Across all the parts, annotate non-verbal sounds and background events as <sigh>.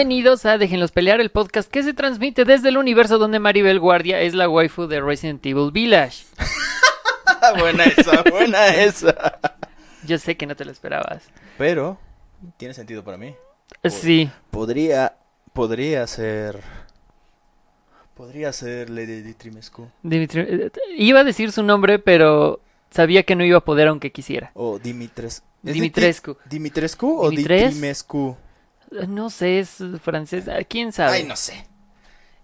bienvenidos a Déjenlos Pelear, el podcast que se transmite desde el universo donde Maribel Guardia es la waifu de Resident Evil Village. <laughs> buena esa, buena esa. Yo sé que no te lo esperabas. Pero, tiene sentido para mí. Sí. Podría, podría ser... Podría ser Lady Ditrimescu. Dimitri- eh, Iba a decir su nombre, pero sabía que no iba a poder aunque quisiera. O Dimitres... ¿es Dimitrescu. Di- ¿Dimitrescu o Dimitres? No sé, es francés. ah, ¿Quién sabe? Ay, no sé.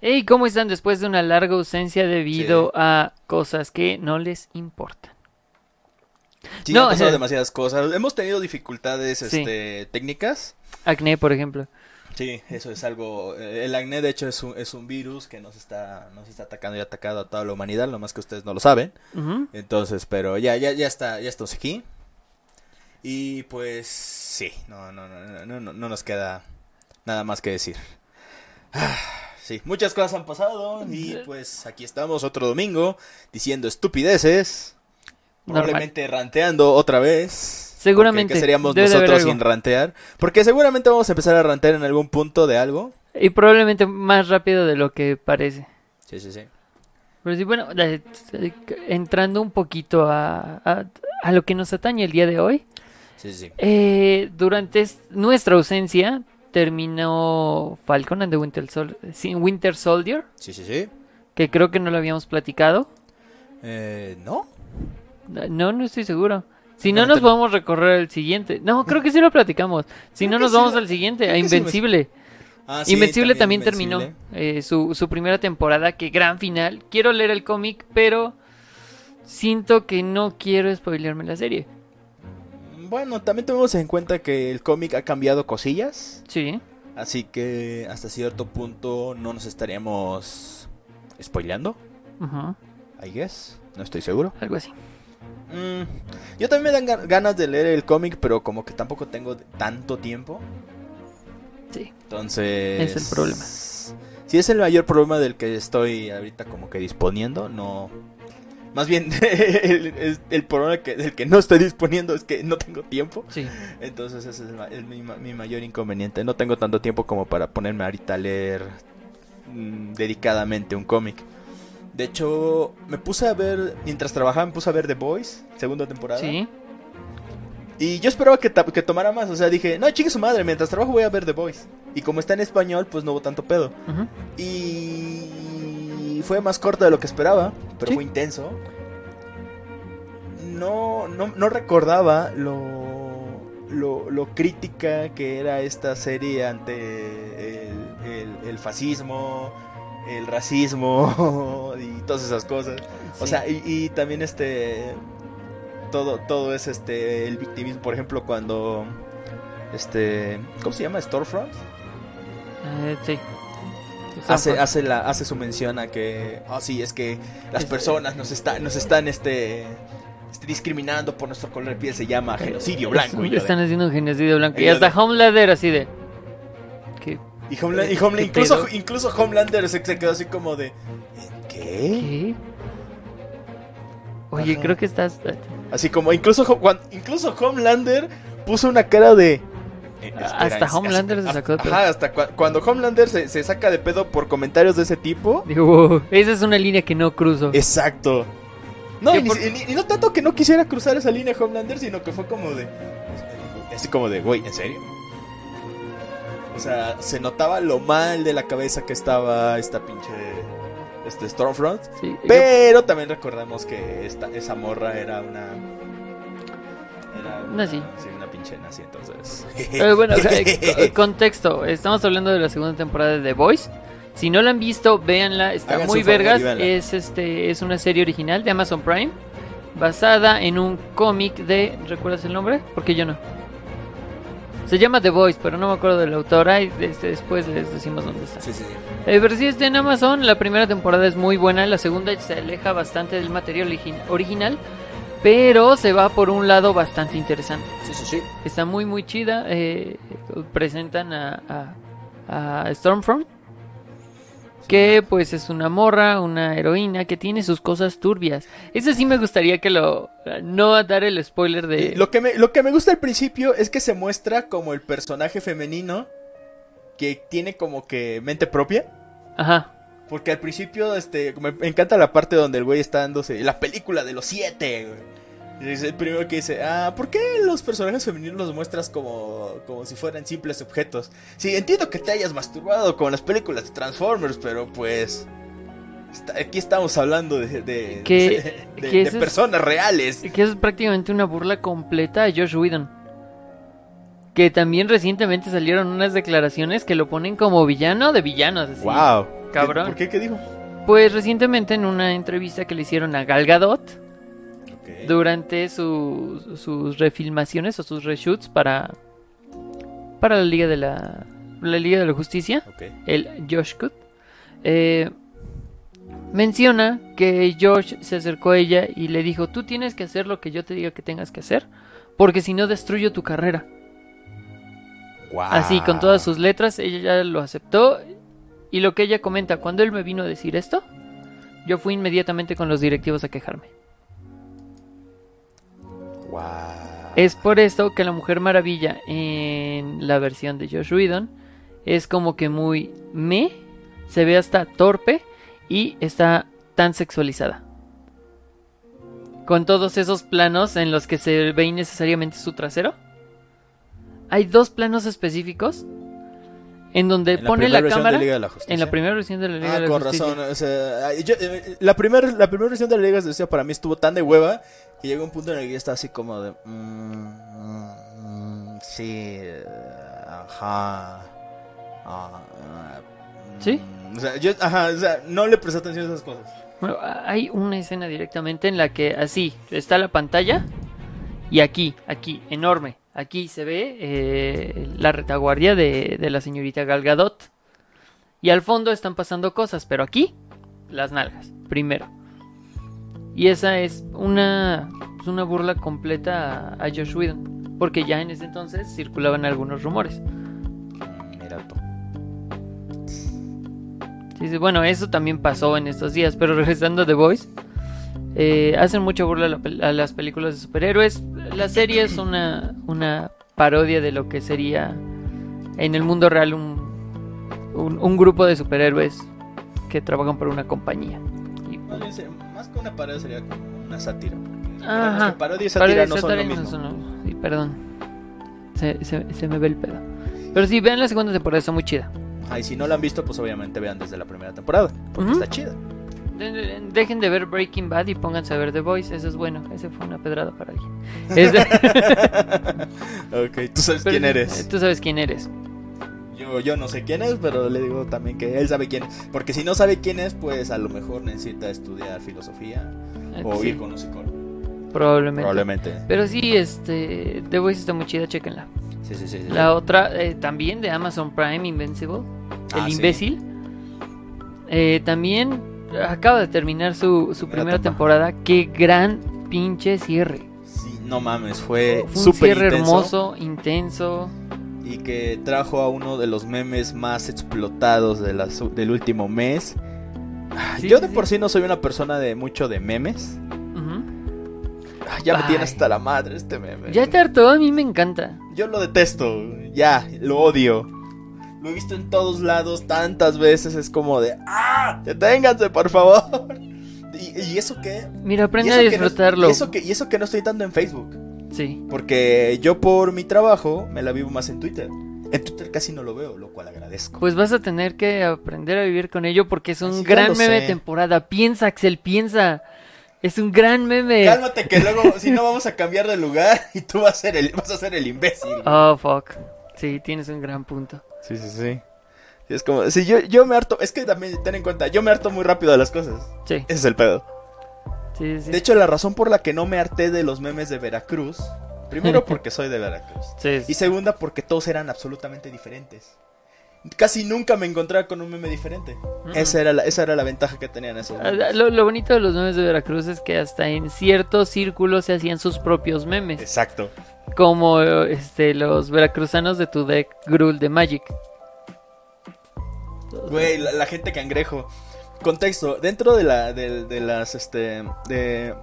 Hey, ¿cómo están después de una larga ausencia debido a cosas que no les importan? Sí, No, han pasado eh. demasiadas cosas. Hemos tenido dificultades Sí. este, técnicas. Acné, por ejemplo. Sí, eso es algo. eh, El acné, de hecho, es un, es un virus que nos está, nos está atacando y ha atacado a toda la humanidad, lo más que ustedes no lo saben. Entonces, pero ya, ya, ya está, ya estamos aquí. Y pues sí, no, no, no, no, no, no, no nos queda nada más que decir. Ah, sí, muchas cosas han pasado y pues aquí estamos otro domingo diciendo estupideces. Normal. Probablemente ranteando otra vez. Seguramente, ¿Qué seríamos debe nosotros sin rantear? Porque seguramente vamos a empezar a rantear en algún punto de algo. Y probablemente más rápido de lo que parece. Sí, sí, sí. Pero sí, bueno, entrando un poquito a, a, a lo que nos atañe el día de hoy. Sí, sí, sí. eh, durante es- nuestra ausencia terminó Falcon and the Winter, Sol- Winter Soldier, Sí, sí, sí. que creo que no lo habíamos platicado. Eh, ¿No? No, no estoy seguro. Si no nos vamos a recorrer el siguiente. No, creo que sí lo platicamos. Si no nos vamos lo- al siguiente, a Invencible. Ah, sí, Invencible también, terminó Invencible. eh, su, su primera temporada, que gran final. Quiero leer el cómic, pero siento que no quiero spoilearme la serie. Bueno, también tenemos en cuenta que el cómic ha cambiado cosillas. Sí, Así que hasta cierto punto no nos estaríamos spoileando, ujú, I guess. No estoy seguro. algo así. Mm, yo también me dan ga- ganas de leer el cómic, pero como que tampoco tengo tanto tiempo. Sí, Entonces... Es el problema. Sí, es el mayor problema del que estoy ahorita como que disponiendo, no... Más bien, <laughs> el, el- el problema que, del que no estoy disponiendo es que no tengo tiempo. sí. Entonces ese es, el mi, ma- mi mayor inconveniente. No tengo tanto tiempo como para ponerme ahorita a leer mm, dedicadamente un cómic. De hecho, me puse a ver, mientras trabajaba, me puse a ver The Boys, segunda temporada. Sí, Y yo esperaba que, que tomara más. O sea, dije, no, chingue su madre, mientras trabajo voy a ver The Boys. Y como está en español, pues no hubo tanto pedo. ujú. Y fue más corto de lo que esperaba, pero Sí. fue intenso. No, no, no recordaba lo, lo, lo crítica que era esta serie ante el, el- el fascismo, el racismo <laughs> y todas esas cosas. O sea, y, y también este todo todo es este el victimismo, por ejemplo, cuando este ¿cómo se llama? Storefront Eh, sí. Hace, hace, la, hace su mención a que, oh sí, es que las Es- personas nos, está, nos están este, este, discriminando por nuestro color de piel, se llama genocidio blanco. Y, de- Están haciendo un genocidio blanco. Y hasta de- Homelander así de... ¿Qué? y Homeland- y ¿Qué Homeland- incluso, pedo? incluso Homelander se, quedó así como de, ¿qué? ¿Qué? Oye, Ajá. creo que estás... Así como, incluso, incluso Homelander puso una cara de... eh, Hasta Homelander se sacó de pedo. Ajá, hasta cua- cuando Homelander se, se saca de pedo por comentarios de ese tipo. Digo, esa es una línea que no cruzo. Exacto. No, ¿Qué y, ni- por- y- y no tanto que no quisiera cruzar esa línea Homelander, sino que fue como de. Así como de, güey, ¿en serio? O sea, se notaba lo mal de la cabeza que estaba esta pinche. Este Stormfront. Sí, Pero también recordamos que esta, esa morra era una. Era una, Nazi. Sí, una pinche nazi, entonces. <laughs> Eh, bueno, eh, co- contexto. Estamos hablando de la segunda temporada de The Voice. Si no la han visto, véanla. Está Hagan muy vergas. Es este es una serie original de Amazon Prime basada en un cómic de ¿recuerdas el nombre? Porque yo no. Se llama The Voice, pero no me acuerdo de la autora y este, después les decimos dónde está. Sí, sí, sí. Eh, pero sí está en Amazon. La primera temporada es muy buena. La segunda se aleja bastante del material origi- original. Pero se va por un lado bastante interesante. Sí, sí, sí. Está muy, muy chida. eh, presentan a, a, a Stormfront. que pues es una morra, una heroína que tiene sus cosas turbias. Ese sí me gustaría que lo... No dar el spoiler de... Lo que, me, lo que me gusta al principio es que se muestra como el personaje femenino que tiene como que mente propia. Ajá. Porque al principio, este, me encanta la parte donde el güey está dándose la película de los siete, güey. Es el primero que dice, ah, ¿por qué los personajes femeninos los muestras como, como si fueran simples objetos? Sí, entiendo que te hayas masturbado con las películas de Transformers, pero pues... aquí estamos hablando de, de, ¿Qué, <laughs> de, personas reales. Que es prácticamente una burla completa a Josh Whedon. Que también recientemente salieron unas declaraciones que lo ponen como villano de villanos. Así. ¡Wow! Cabrón. ¿Por qué? ¿Qué dijo? Pues recientemente en una entrevista que le hicieron a Gal Gadot durante sus refilmaciones o sus reshoots para para la Liga de la, la Liga de la Justicia, el Josh Cut, eh, menciona que Josh se acercó a ella y le dijo, tú tienes que hacer lo que yo te diga que tengas que hacer, porque si no destruyo tu carrera. Así, con todas sus letras, ella ya lo aceptó. Y lo que ella comenta, cuando él me vino a decir esto, yo fui inmediatamente con los directivos a quejarme. Es por esto que la Mujer Maravilla en la versión de Josh Whedon es como que muy me, se ve hasta torpe y está tan sexualizada. Con todos esos planos en los que se ve innecesariamente su trasero. Hay dos planos específicos en donde pone la cámara en la primera versión de la Liga ah, de la con razón eh, la primera la primera versión de la Liga de la Justicia para mí estuvo tan de hueva que llegó un punto en el que yo estaba así como de mm, mm, sí ajá ah, sí mm, o sea yo ajá o sea no le presté atención a esas cosas. Bueno, hay una escena directamente en la que así está la pantalla y aquí aquí enorme Aquí se ve eh, la retaguardia de, la señorita Galgadot. Y al fondo están pasando cosas, pero aquí las nalgas, primero. Y esa es una, una burla completa a, Josh Whedon. Porque ya en ese entonces circulaban algunos rumores. Mira Sí, bueno, eso también pasó en estos días. Pero <laughs> regresando a The Voice, eh, hacen mucha burla a, las películas de superhéroes. La serie es una, una parodia de lo que sería en el mundo real un, un, grupo de superhéroes que trabajan por una compañía. más que una parodia sería como una sátira. Ajá. Parodia y sátira no son lo mismo. sí, perdón. Se, se, me ve el pedo. Pero sí, vean la segunda temporada, está muy chida. Ah, y si no la han visto, pues obviamente vean desde la primera temporada, porque está chida. Dejen de ver Breaking Bad y pónganse a ver The Voice. Eso es bueno. Ese fue una pedrada para alguien. <laughs> ok, tú sabes quién eres. Tú sabes quién eres. Yo, yo no sé quién es, pero le digo también que él sabe quién es. Porque si no sabe quién es, pues a lo mejor necesita estudiar filosofía o ir con un psicólogo. Probablemente. Probablemente. Pero sí, este, The Voice está muy chida, chequenla. Sí, sí, sí. La otra, eh, también de Amazon Prime, Invincible. El ah, imbécil. Eh, también acaba de terminar su, su primera temporada. Qué gran pinche cierre. Sí, no mames, fue, fue un cierre hermoso, intenso. Y que trajo a uno de los memes más explotados de del último mes. Yo de por sí no soy una persona de mucho de memes. Ya me tiene hasta la madre este meme. Ya te hartó, a mí me encanta. Yo lo detesto, ya, lo odio. Lo he visto en todos lados tantas veces. Es como de. ¡Ah! ¡Deténganse, por favor! <laughs> ¿Y, eso qué? Mira, aprende a disfrutarlo. y, eso que, y eso que no estoy tanto en Facebook. Sí. Porque yo por mi trabajo me la vivo más en Twitter. En Twitter casi no lo veo, lo cual agradezco. Pues vas a tener que aprender a vivir con ello porque es un gran meme de temporada. Piensa, Axel, piensa. Es un gran meme. Cálmate que luego, <laughs> si no, vamos a cambiar de lugar y tú vas a ser el, vas a ser el imbécil. Oh, fuck. Sí, tienes un gran punto. Sí, sí, sí. es como, si yo, yo me harto, es que también ten en cuenta, yo me harto muy rápido de las cosas. Sí. Ese es el pedo. Sí, sí. De hecho, la razón por la que no me harté de los memes de Veracruz, primero <laughs> porque soy de Veracruz. Sí, y segunda porque todos eran absolutamente diferentes. Casi nunca me encontraba con un meme diferente. esa, era la, esa era la ventaja que tenían esos ah, memes. Lo, lo, bonito de los memes de Veracruz es que hasta en ciertos círculos se hacían sus propios memes. Exacto como este, los veracruzanos de tu deck Grul de Magic. Güey, la, la gente cangrejo. Contexto, dentro de la de, de las este de,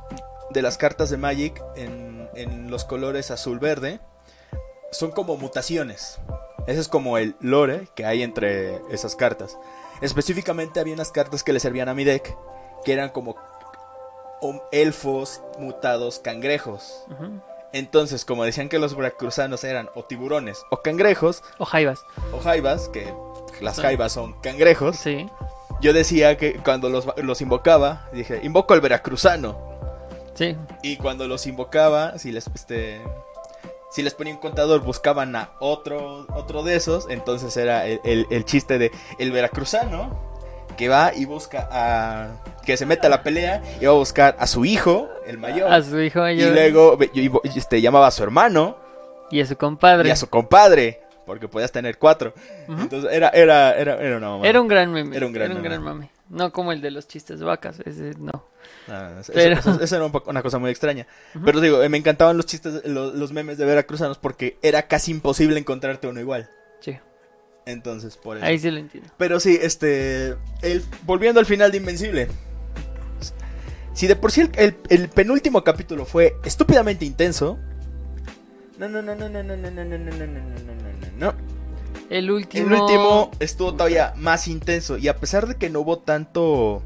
de las cartas de Magic en, en los colores azul verde son como mutaciones. Ese es como el lore que hay entre esas cartas. Específicamente había unas cartas que le servían a mi deck que eran como hom- elfos mutados cangrejos. Entonces, como decían que los veracruzanos eran o tiburones o cangrejos O jaivas. o jaivas, que las jaivas son cangrejos, Sí. yo decía que cuando los, los invocaba, dije, invoco al veracruzano. Sí. Y cuando los invocaba, si les, este, si les ponía un contador, buscaban a otro, otro de esos. Entonces era el, el- el chiste de el veracruzano que va y busca a... que se mete a la pelea y va a buscar a su hijo, el mayor. A su hijo y mayor luego y- y- este, llamaba a su hermano y a su compadre. y a su compadre, porque podías tener cuatro. Entonces era, era, era, era una mamada. Era un gran meme. Era un gran meme. mame. No como el de los chistes vacas. Ese no. Ah, eso, Pero- eso- eso era una cosa muy extraña. Ujú. Pero digo, eh, me encantaban los chistes, los, los memes de veracruzanos porque era casi imposible encontrarte uno igual. Sí. Entonces, por eso. Ahí sí lo entiendo. Pero sí, este. el- volviendo al final de Invencible. Si de por sí el, el- el penúltimo capítulo fue estúpidamente intenso. No, no, no, no, no, no, no, no, no, no, no, no, no, no, no, no. El último. El último estuvo todavía más intenso. Y a pesar de que no hubo tanto.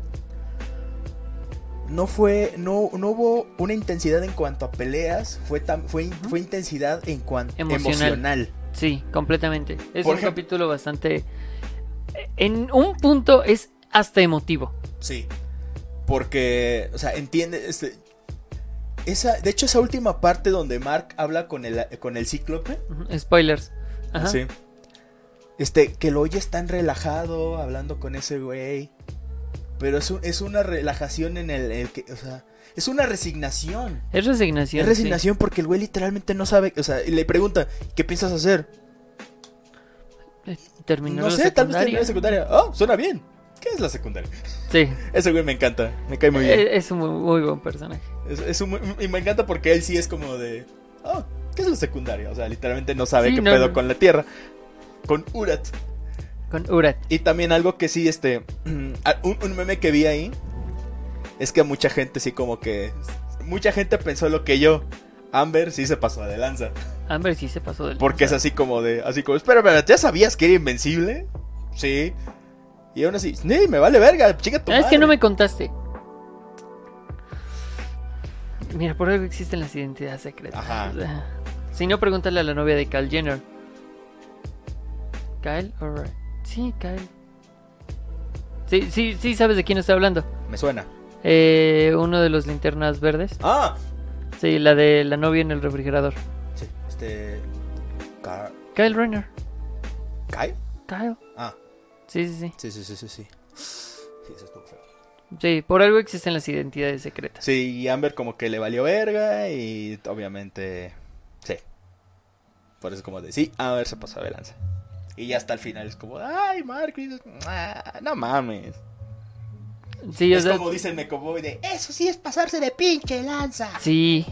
No fue. No, no hubo una intensidad en cuanto a peleas. Fue, fue, fue intensidad en cuanto Emocional. emocional. Sí, completamente. Es Por un ejemplo- capítulo bastante. En un punto es hasta emotivo. Sí. Porque. O sea, entiende. Este, esa, de hecho, esa última parte donde Mark habla con el, con el cíclope. Spoilers. Ajá. Sí. Este, que lo oyes tan relajado hablando con ese güey. Pero es, un- es una relajación en el, el que, o sea, es una resignación. Es resignación. Es sí. resignación porque el güey literalmente no sabe, o sea, y le pregunta, ¿qué piensas hacer? Eh, Terminó no la sé, tal vez terminar secundaria. la secundaria. Oh, suena bien. ¿Qué es la secundaria? Sí. <laughs> Ese güey me encanta, me cae muy bien. Eh, Es un muy, muy buen personaje. Es, es un y me encanta porque él sí es como de, oh, ¿qué es la secundaria? O sea, literalmente no sabe Sí, qué no, pedo no. con la Tierra. Con Urat. Con Urat. Y también algo que sí, este, <clears throat> un, un meme que vi ahí, es que mucha gente sí como que, mucha gente pensó lo que yo. Amber sí se pasó de lanza. Amber sí se pasó del. Porque es así como de, así como, espera, espera, ¿ya sabías que era invencible? Sí. Y aún así, sí, me vale verga, chica tu Ah, es que madre". no me contaste. Mira, por algo existen las identidades secretas. Ajá. <laughs> Si no, pregúntale a la novia de Kyle Jenner. Kyle, alright. Sí, Kyle. Sí, sí, sí, sabes de quién estoy hablando. Me suena. Eh, uno de los linternas verdes. Ah, Sí, la de la novia en el refrigerador. sí, este, Car- Kyle Renner. ¿Kai? Kyle. Ah, Sí, sí, sí. sí, sí, sí, sí, sí. Sí, eso estuvo feo. Sí, por algo existen las identidades secretas. Sí, y Amber como que le valió verga y obviamente, sí. Por eso como de, sí, Amber se pasó de lanza. Y ya hasta el final es como, ay, Mark, "Ah, no mames. Sí, o es sea, como dice el Mecoboy de, eso sí es pasarse de pinche lanza. sí,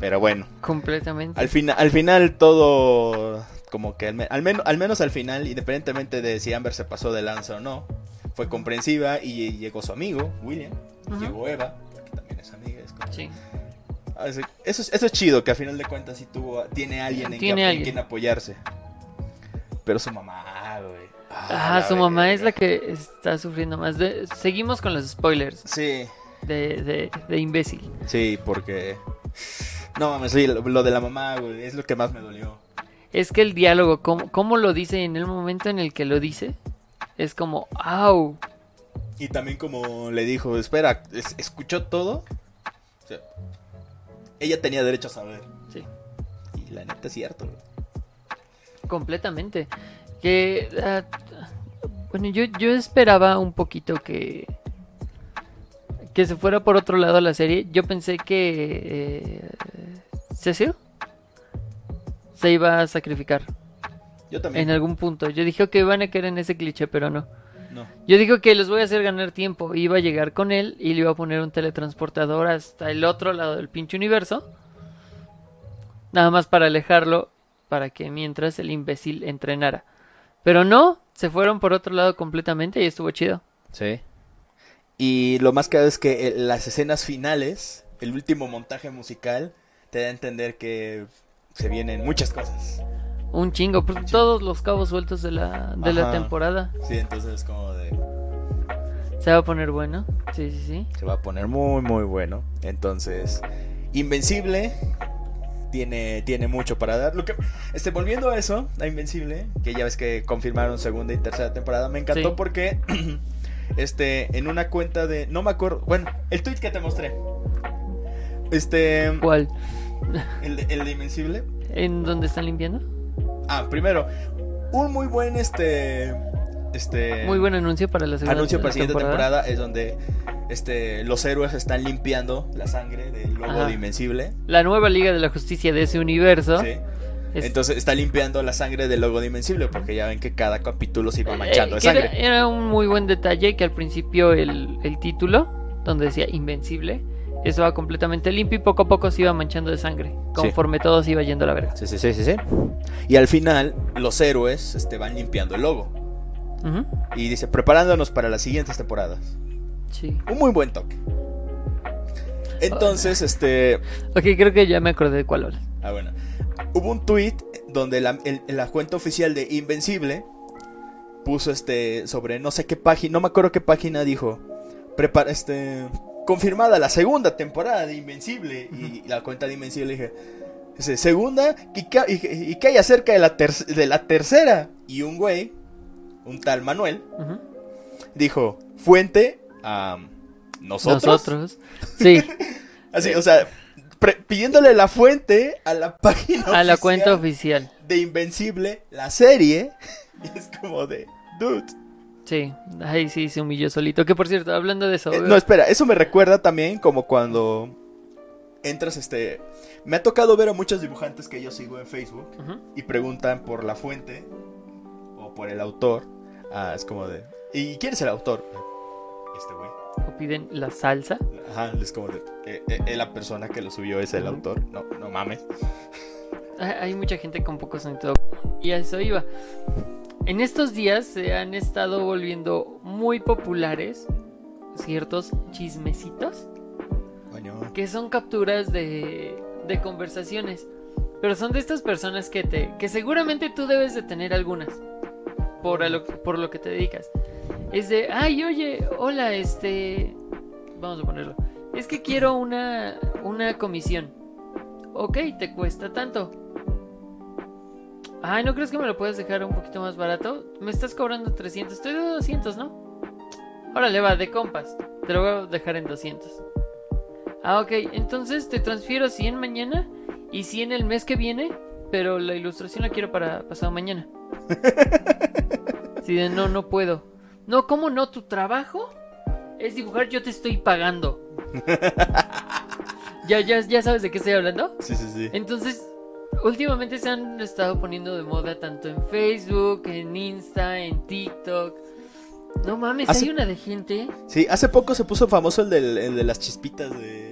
Pero bueno, completamente. al, final al final todo, como que al, me- al, men- al menos al final, independientemente de si Amber se pasó de lanza o no, fue comprensiva y llegó su amigo, William, llegó Eva, que también es amiga, es como... Sí. Ah, Eso, eso es, eso es chido, que a final de cuentas sí tuvo, tiene alguien en, Tiene que, en alguien. quien apoyarse. Pero su mamá, güey. Ah, su mamá es la que está sufriendo más. De- Seguimos con los spoilers Sí, de, de, de imbécil. sí, porque... No mames, sí, lo, lo de la mamá, güey, es lo que más me dolió. Es que el diálogo, cómo, cómo lo dice en el momento en el que lo dice, es como, ¡au! Y también como le dijo, espera, ¿es- ¿escuchó todo? O sea, ella tenía derecho a saber. Sí, Y la neta es cierto, güey. Completamente. Que, ah, bueno, yo, yo esperaba un poquito que, que se fuera por otro lado la serie. Yo pensé que eh, Cecil se iba a sacrificar Yo también. en algún punto. Yo dije que van a caer en ese cliché, pero no. No. Yo digo que les voy a hacer ganar tiempo. Iba a llegar con él y le iba a poner un teletransportador hasta el otro lado del pinche universo. Nada más para alejarlo, para que mientras el imbécil entrenara. Pero no, Se fueron por otro lado completamente y estuvo chido. Sí. Y lo más claro es que eh, las escenas finales, el último montaje musical, te da a entender que se vienen muchas cosas. Un chingo, pues, todos los cabos sueltos de la, de la temporada. Sí, entonces es como de... Se va a poner bueno. Sí, sí, sí. Se va a poner muy, muy bueno. Entonces, Invencible tiene, tiene mucho para dar. Lo que, este, volviendo a eso, a Invencible, que ya ves que confirmaron segunda y tercera temporada, me encantó Sí. porque <clears throat> este, en una cuenta de. No me acuerdo. Bueno, el tweet que te mostré. Este. ¿Cuál? El de, el de Invencible. ¿En dónde están limpiando? Ah, primero, un muy buen este. Este. Muy buen anuncio para la segunda anuncio para la siguiente temporada. temporada es donde este, los héroes están limpiando la sangre del logo Ajá. de Invencible. La nueva Liga de la Justicia de ese universo. Sí. es- Entonces está limpiando la sangre del logo de Invencible porque ya ven que cada capítulo se iba eh, manchando de que era, sangre. era un muy buen detalle que al principio el, el título, donde decía Invencible, eso va completamente limpio y poco a poco se iba manchando de sangre. Conforme todo se iba yendo a la verga. Sí, sí, sí, sí, sí. Y al final los héroes este, van limpiando el logo. Y dice, preparándonos para las siguientes temporadas. Sí. Un muy buen toque. Entonces, este... Ok, creo que ya me acordé de cuál hablas. Ah, bueno. Hubo un tweet donde la, el- la cuenta oficial de Invencible puso este sobre no sé qué página, no me acuerdo qué página dijo. Prepara este confirmada la segunda temporada de Invencible y la cuenta de Invencible dije, dice, segunda y que, y, y que hay acerca de la ter- de la tercera y un güey, un tal Manuel dijo, "Fuente a nosotros." Nosotros. Sí, <laughs> Así, o sea, pidiéndole la fuente a la página a la oficial cuenta oficial. de Invencible, la serie, y es como de, dude. Sí, ahí sí se humilló solito. Que por cierto, hablando de eso. Eh, no, espera, eso me recuerda también como cuando entras, este... Me ha tocado ver a muchos dibujantes que yo sigo en Facebook y preguntan por la fuente o por el autor. Ah, es como de... ¿Y quién es el autor? O piden la salsa. Ajá, es como de... eh, eh, eh, la persona que lo subió es el autor. No, no mames. Hay hay mucha gente con poco sentido. Y a eso iba. En estos días se han estado volviendo muy populares ciertos chismecitos Coño. que son capturas de, de conversaciones. Pero son de estas personas que te que seguramente tú debes de tener algunas por lo, por lo que te dedicas. Es de, ay, oye, hola, este, vamos a ponerlo. Es que quiero una una comisión. Ok, te cuesta tanto. Ay, ¿no crees que me lo puedes dejar un poquito más barato? Me estás cobrando 300, estoy de 200, ¿no? Órale, va, de compas. Te lo voy a dejar en 200. Ah, ok, entonces te transfiero 100 mañana y 100 el mes que viene, pero la ilustración la quiero para pasado mañana. <laughs> Sí, de no, no puedo. No, ¿cómo no? ¿Tu trabajo? Es dibujar, yo te estoy pagando. <laughs> ¿Ya, ya, ya sabes de qué estoy hablando? Sí, sí, sí. Entonces, últimamente se han estado poniendo de moda tanto en Facebook, en Insta, en TikTok. No mames, Hace- hay una de gente. Sí, hace poco se puso famoso el, del- el de las chispitas de,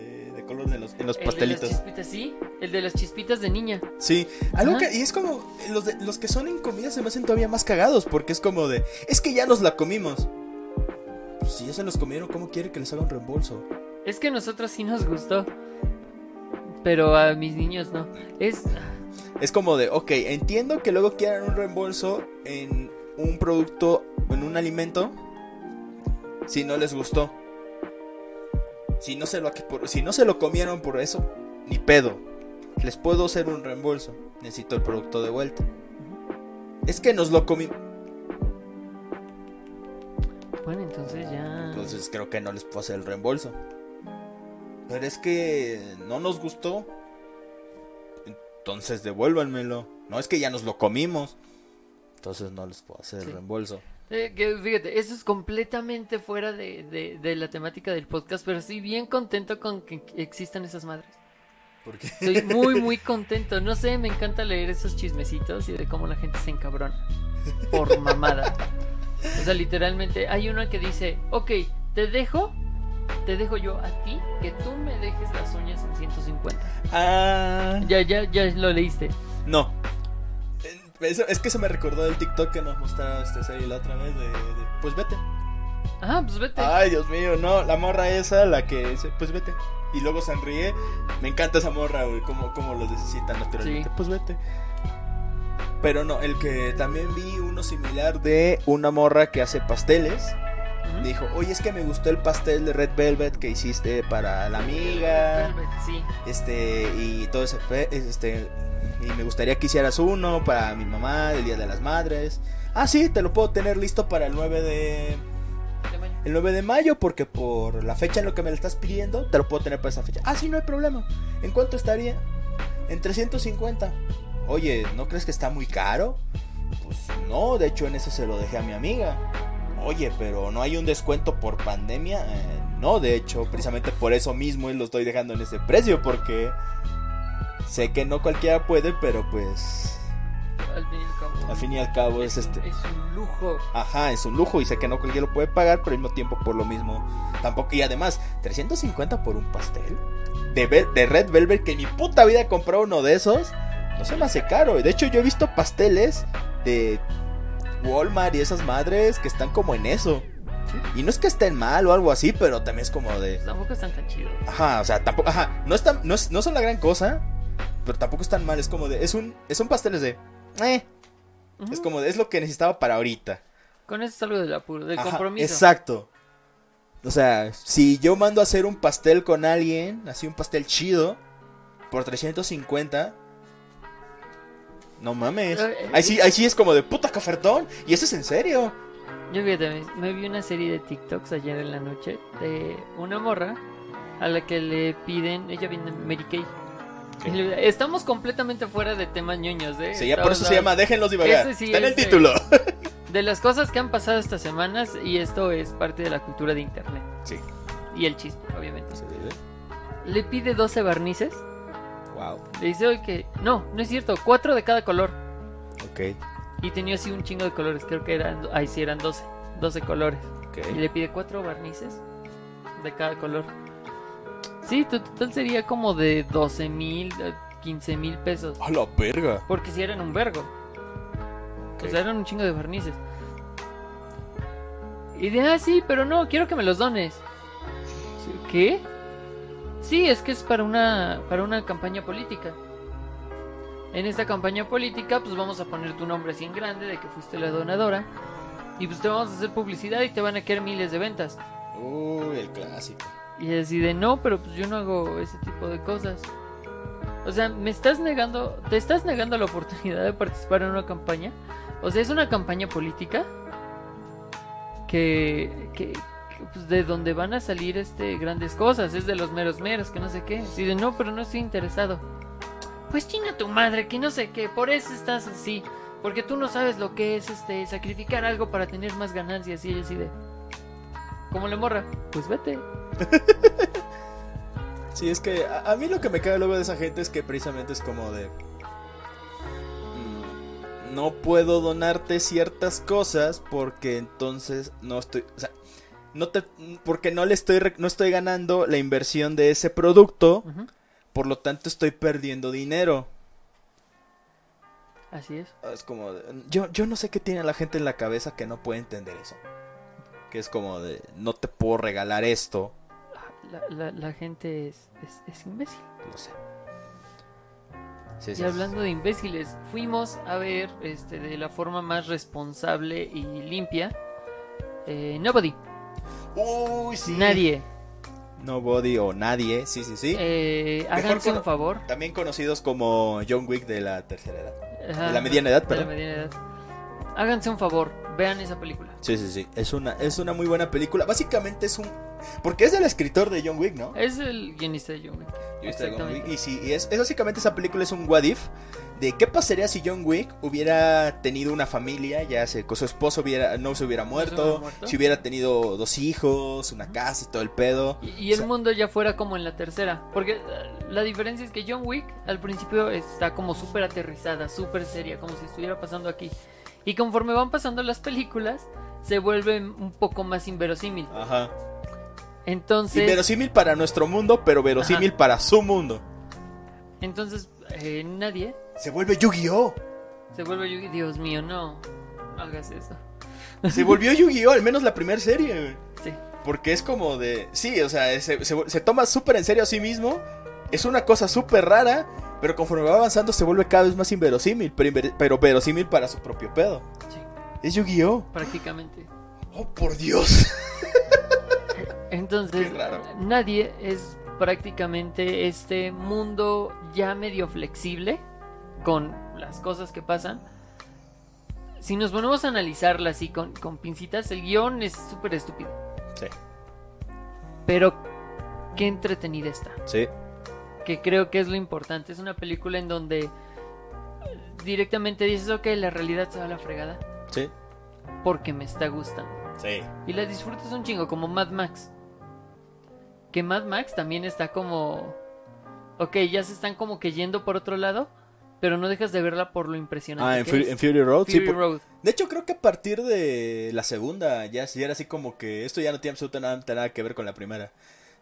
de los, en los El de las pastelitos. chispitas, sí. El de las chispitas de niña. Sí, algo que, y es como, los, de- los que son en comida se me hacen todavía más cagados, porque es como de, es que ya nos la comimos. Pues si ya se los comieron, ¿cómo quiere que les haga un reembolso? Es que a nosotros sí nos gustó. Pero a mis niños no. Es. Es como de, ok, entiendo que luego quieran un reembolso en un producto, en un alimento, si no les gustó. Si no se lo, si no se lo comieron por eso, ni pedo. Les puedo hacer un reembolso. Necesito el producto de vuelta. Es que nos lo comimos. Bueno, entonces ya. Entonces creo que no les puedo hacer el reembolso. Pero es que no nos gustó. Entonces devuélvanmelo. No es que ya nos lo comimos. Entonces no les puedo hacer Sí. el reembolso. Eh, que fíjate, eso es completamente fuera de, de- de la temática del podcast, pero estoy bien contento con que existan esas madres. Porque Estoy muy, muy <laughs> contento. No sé, me encanta leer esos chismecitos y de cómo la gente se encabrona por mamada. O sea, literalmente hay una que dice, ok, te dejo, te dejo yo a ti que tú me dejes las uñas en 150. Ah, Ya, ya, ya lo leíste. no. Eso, es que se me recordó el TikTok que nos mostraba este serie la otra vez de, de, pues vete. Ah, pues vete. Ay, Dios mío, no, la morra esa, la que dice, pues vete. Y luego sonríe. Me encanta esa morra, güey, como, como lo necesita naturalmente. Sí. Pues vete. Pero no, el que también vi uno similar de una morra que hace pasteles. Dijo, oye, es que me gustó el pastel de Red Velvet que hiciste para la amiga. Velvet, sí. Este, y todo ese, este, y me gustaría que hicieras uno para mi mamá, el Día de las Madres. Ah, sí, te lo puedo tener listo para el 9 de, mayo. el 9 de mayo, porque por la fecha en lo que me lo estás pidiendo, te lo puedo tener para esa fecha. Ah, sí, no hay problema. ¿En cuánto estaría? En 350. Oye, ¿no crees que está muy caro? Pues no, de hecho en eso se lo dejé a mi amiga. Oye, pero no hay un descuento por pandemia. Eh, no, de hecho, precisamente por eso mismo lo estoy dejando en ese precio, porque sé que no cualquiera puede, pero pues Al fin y al cabo. al fin y al cabo es este... Es un lujo. Ajá, es un lujo y sé que no cualquiera lo puede pagar, pero al mismo tiempo por lo mismo tampoco. Y además, 350 por un pastel de, Red Velvet, que en mi puta vida he comprado uno de esos, no se me hace caro. De hecho, yo he visto pasteles de Walmart y esas madres que están como en eso. Y no es que estén mal o algo así, pero también es como de... Pues tampoco están tan chidos. Ajá, o sea, tampoco... Ajá, no, están, no, es- no son la gran cosa, pero tampoco están mal. Es como de... Es un, es un pasteles de... Eh, es como de... Es lo que necesitaba para ahorita. Con eso es algo del apuro, del Ajá, compromiso. Exacto. O sea, si yo mando a hacer un pastel con alguien, así un pastel chido, por 350, no mames. Ahí sí, ahí sí es como de puta cafertón. Y eso es en serio. Yo fíjate, me, me vi una serie de TikToks ayer en la noche de una morra a la que le piden, ella viene de Mary Kay. Y Estamos completamente fuera de temas ñoños, ¿eh? Sí, ya por eso se llama Déjenlos divagar. Sí Está en el título. <laughs> De las cosas que han pasado estas semanas y esto es parte de la cultura de internet. Sí. Y el chisme, obviamente. Le pide 12 barnices. Wow. Le dice, oye, que... No, no es cierto, 4 de cada color. Ok. Y tenía así un chingo de colores, creo que eran... Ahí sí eran 12. 12 colores. Y Ok. le pide cuatro barnices de cada color. Sí, to- total sería como de 12 mil, 15 mil pesos. A la verga. Porque si eran un vergo. Ok. O sea, eran un chingo de barnices. Y de, ah, sí, pero no, quiero que me los dones. ¿Qué? Sí, es que es para una, para una campaña política. En esta campaña política, pues vamos a poner tu nombre así en grande de que fuiste la donadora. Y pues te vamos a hacer publicidad y te van a quedar miles de ventas. Uy, el clásico. Y así de no, pero pues yo no hago ese tipo de cosas. O sea, me estás negando, te estás negando la oportunidad de participar en una campaña. O sea, es una campaña política que, que, pues, de donde van a salir este grandes cosas, es de los meros meros, que no sé qué. Así de no, pero no estoy interesado. Pues chinga tu madre, que no sé qué, por eso estás así. Porque tú no sabes lo que es este sacrificar algo para tener más ganancias y así de como la morra, pues vete. <laughs> Sí, es que a, a mí lo que me cae luego de esa gente es que precisamente es como de... mm, No puedo donarte ciertas cosas porque entonces no estoy... O sea, no te, porque no le estoy, no estoy ganando la inversión de ese producto, por lo tanto estoy perdiendo dinero. Así es. Es como... yo, yo no sé qué tiene la gente en la cabeza que no puede entender eso. Que es como de... No te puedo regalar esto. La, la- la gente es, es, es imbécil. Lo sé. Sí, sí, Y hablando de imbéciles, fuimos a ver este, de la forma más responsable y limpia. eh, Nobody, Uy, sí. nadie. Nobody o nadie, sí, sí, sí. Eh, háganse un favor. También conocidos como John Wick de la tercera edad. Ajá, de la mediana edad, de la perdón. mediana edad. Háganse un favor, vean esa película. Sí, sí, sí. Es una, es una muy buena película. Básicamente es un. Porque es del escritor de John Wick, ¿no? Es el guionista de John Wick. John. Exactamente. Y sí, y es, es básicamente esa película es un what if. De qué pasaría si John Wick hubiera tenido una familia, ya sé, con su esposo hubiera, no se hubiera muerto, hubiera muerto. si hubiera tenido dos hijos, una casa y todo el pedo. Y, y el sea- mundo ya fuera como en la tercera. Porque eh, la diferencia es que John Wick al principio está como súper aterrizada, súper seria, como si estuviera pasando aquí. Y conforme van pasando las películas, se vuelve un poco más inverosímil. Ajá. Entonces, Inverosímil para nuestro mundo, pero verosímil Ajá. para su mundo. entonces eh, nadie, Se vuelve Yu-Gi-Oh! Se vuelve Yu-Gi-Oh. Dios mío, no. No hagas eso. Se volvió Yu-Gi-Oh! Al menos la primera serie. Sí. Porque es como de. Sí, o sea, se, se- se toma súper en serio a sí mismo. Es una cosa súper rara. Pero conforme va avanzando se vuelve cada vez más inverosímil. Pero, inver- pero verosímil para su propio pedo. Sí, Es Yu-Gi-Oh! prácticamente. Oh, por Dios. <laughs> Entonces, nadie es prácticamente este mundo ya medio flexible con las cosas que pasan. Si nos ponemos a analizarla así con, con pincitas, el guion es súper estúpido. Sí, Pero qué entretenida está. sí. Que creo que es lo importante. Es una película en donde directamente dices, ok, la realidad se va a la fregada Sí. porque me está gustando. Sí. Y la disfrutas un chingo, como Mad Max. Que Mad Max también está como... Ok, ya se están como que yendo por otro lado, pero no dejas de verla por lo impresionante Ah, en, que Fury, es. en Fury Road. sí, por- Road. De hecho, creo que a partir de la segunda ya, ya era así como que esto ya no tiene absolutamente nada que ver con la primera.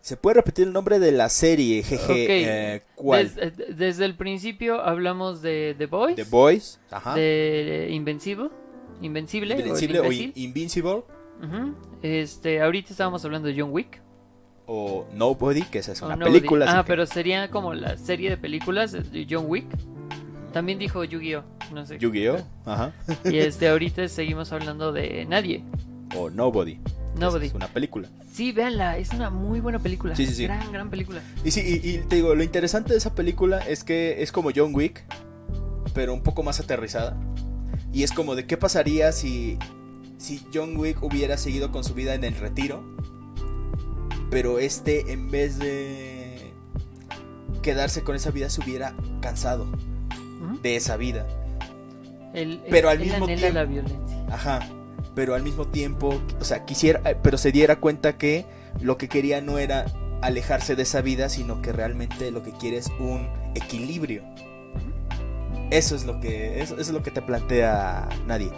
¿Se puede repetir el nombre de la serie, jeje? Ok, eh, ¿Cuál? Des- eh, desde el principio hablamos de The Boys, The Boys. Ajá. de Invencible, Invencible, Invincible o o In-. Invincible. Ujú. Este, ahorita estábamos hablando de John Wick. O Nobody, que esa es una Nobody. película. Ah, que- pero sería como la serie de películas de John Wick. También dijo Yu-Gi-Oh, no sé. Yu-Gi-Oh! Ajá. Y este, ahorita seguimos hablando de Nadie. O Nobody. Nobody. Es una película. Sí, véanla, es una muy buena película. Sí, sí, sí. Gran, gran película. Y sí, y, y te digo, lo interesante de esa película es que es como John Wick, pero un poco más aterrizada. Y es como de qué pasaría si, si John Wick hubiera seguido con su vida en el retiro, pero este en vez de quedarse con esa vida se hubiera cansado de esa vida. Pero al mismo tiempo- la violencia. Ajá. Pero al mismo tiempo, o sea, quisiera, eh, pero se diera cuenta que lo que quería no era alejarse de esa vida, sino que realmente lo que quiere es un equilibrio. Eso es lo que, eso, eso es lo que te plantea nadie.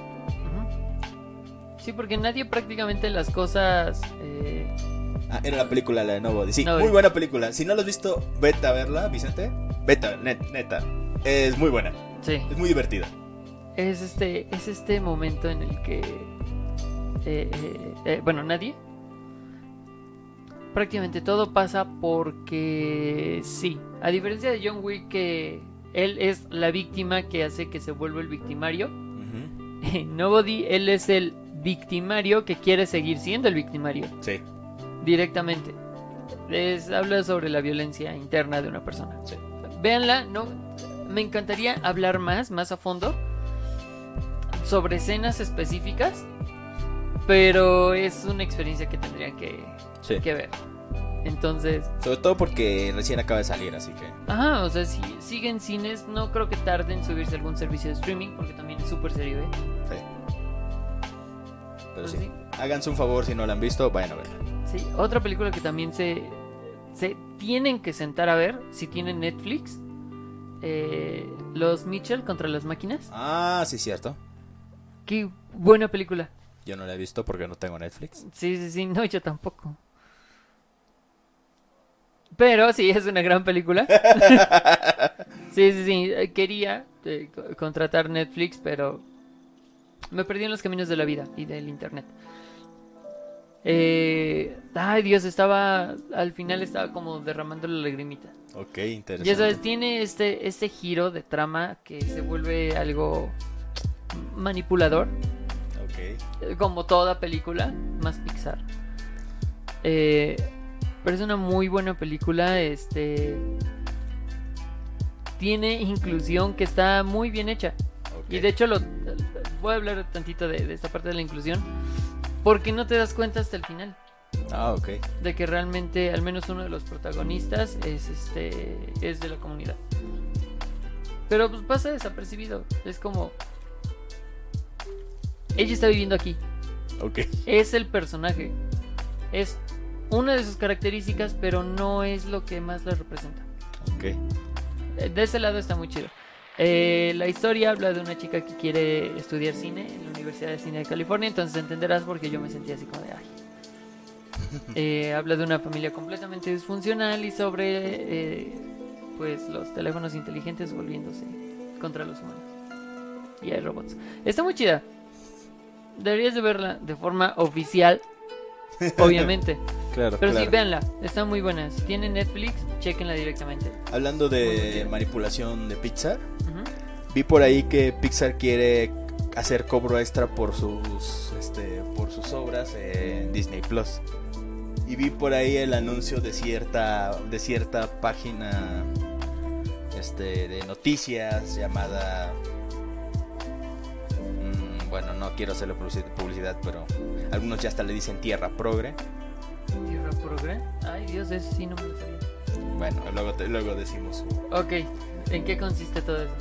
Sí, porque nadie prácticamente las cosas... eh, Ah, era la película la de Nobody. Sí, Nobody. muy buena película. Si no lo has visto, vete a verla, Vicente. Vete, a- net- neta. Es muy buena. sí. Es muy divertida. Es este, es este momento en el que... eh, eh, eh, bueno, nadie. Prácticamente todo pasa porque sí. A diferencia de John Wick que él es la víctima que hace que se vuelva el victimario. <laughs> Nobody él es el victimario que quiere seguir siendo el victimario. Sí, directamente. Les habla sobre la violencia interna de una persona. sí. Véanla, no, me encantaría hablar más, más a fondo sobre escenas específicas, pero es una experiencia que tendrían que, sí. que ver. Entonces, Sobre todo porque recién acaba de salir, así que. ajá, o sea, si siguen cines, no creo que tarden en subirse algún servicio de streaming, porque también es súper serio, ¿eh? Sí. Pero Pues sí. sí. Háganse un favor si no la han visto, vayan a verla. Sí, otra película que también se, se tienen que sentar a ver si tienen Netflix. eh, los Mitchell contra las máquinas. Ah, sí, cierto. Qué buena película. Yo no la he visto porque no tengo Netflix. Sí, sí, sí, no, yo tampoco. Pero sí, es una gran película. <laughs> sí, sí, sí. eh, Quería eh, co- contratar Netflix, pero me perdí en los caminos de la vida y del internet. Eh, ay, Dios, estaba. Al final estaba como derramando la lagrimita. Ok, interesante. Ya sabes, tiene este, este giro de trama que se vuelve algo manipulador. Como toda película, más Pixar. Eh, pero es una muy buena película, este tiene inclusión que está muy bien hecha. Y de hecho lo voy a hablar tantito de, de esta parte de la inclusión porque no te das cuenta hasta el final Ah, ok. de que realmente al menos uno de los protagonistas es este es de la comunidad. Pero pues pasa desapercibido, es como ella está viviendo aquí, Ok. es el personaje. Es una de sus características, pero no es lo que más la representa. Ok. De ese lado está muy chido. Eh, la historia habla de una chica que quiere estudiar cine en la Universidad de Cine de California, entonces entenderás porque yo me sentía así como de ay. <laughs> Eh, habla de una familia completamente disfuncional y sobre eh, pues los teléfonos inteligentes volviéndose contra los humanos. y hay robots. Está muy chida. Deberías de verla de forma oficial, <laughs> obviamente. Claro, Pero claro. sí, véanla. Está muy buena. Si tienen Netflix, chequenla directamente. Hablando de manipulación de Pixar, vi por ahí que Pixar quiere hacer cobro extra por sus este por sus obras en Disney Plus. Y vi por ahí el anuncio de cierta de cierta página este de noticias llamada bueno, no quiero hacerle publici- publicidad, pero algunos ya hasta le dicen Tierra Progre. Tierra Progre. Ay, Dios, ese sí no me lo sabía. Bueno, luego te- luego decimos Ok, ¿en qué consiste todo eso?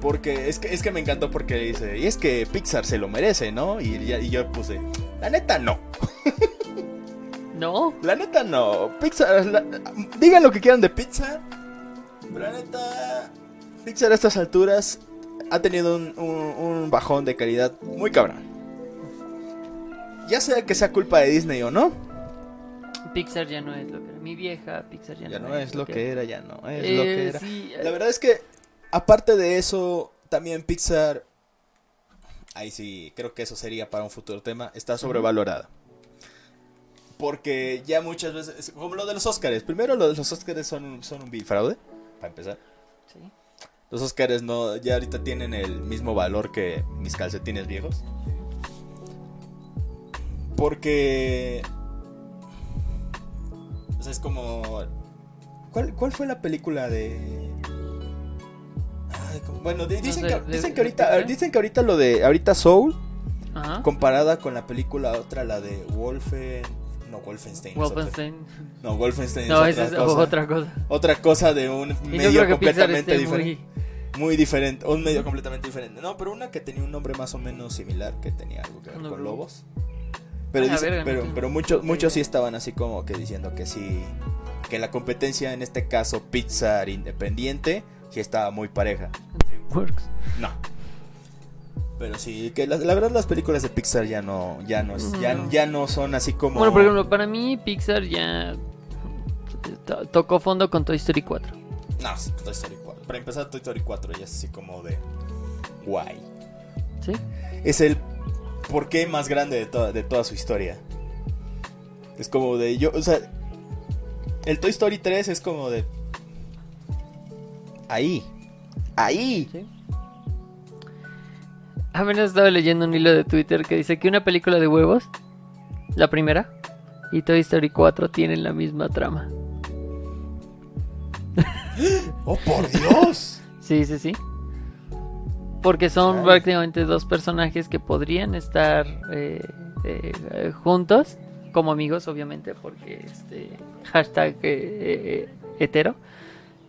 Porque es que, es que me encantó porque dice, y es que Pixar se lo merece, ¿no? Y, ya- y yo puse, la neta no, <laughs> No, la neta no. Pixar, la- digan lo que quieran de Pixar, la neta, Pixar a estas alturas ha tenido un, un- un bajón de calidad muy cabrón. Ya sea que sea culpa de Disney o no, Pixar ya no es lo que era. Mi vieja Pixar ya, ya no es lo que era, ya no es Eh, lo que era. sí, La verdad es que, aparte de eso, también Pixar, ahí sí, creo que eso sería para un futuro tema, está sobrevalorada. Porque ya muchas veces, como lo de los Oscars, primero lo de los Oscars son, un- son un vil fraude, para empezar. sí. Los Oscars no, ya ahorita tienen el mismo valor que mis calcetines viejos. Porque... O sea, es como... ¿Cuál, cuál fue la película de...? Ay, como- bueno, dicen, que, de- dicen que ahorita, dicen que ahorita lo de... Ahorita Soul, Ajá. comparada con la película otra, la de Wolfen... Wolfenstein. es. <laughs> No, Wolfenstein No, es otra es cosa. otra cosa. Otra cosa de un Y medio completamente diferente. muy... Muy diferente, un medio completamente diferente. No, pero una que tenía un nombre más o menos similar, que tenía algo que ver No, con lobos. Pero, Ah, dice- verga, pero, muchos, muchos sí estaban así como que diciendo que sí, que la competencia, en este caso Pixar independiente, sí estaba muy pareja. Works. No. Pero sí, que la, la verdad las películas de Pixar ya no, ya no, es- ya, No. ya no son así como... Bueno, por ejemplo, para mí Pixar ya to- tocó fondo con Toy Story 4. No, es Toy Story 4. Para empezar, Toy Story 4 ya es así como de... Guay. ¿Sí? es el porqué más grande de toda, de toda su historia. Es como de yo, o sea, el Toy Story 3 es como de ahí, ahí. ¿Sí? Apenas estaba leyendo un hilo de Twitter que dice que una película de huevos, la primera, y Toy Story 4 tienen la misma trama. Oh, por Dios. <laughs> Sí, sí, sí. Porque son prácticamente dos personajes que podrían estar eh, eh, juntos, como amigos, obviamente, porque este hashtag eh, hetero.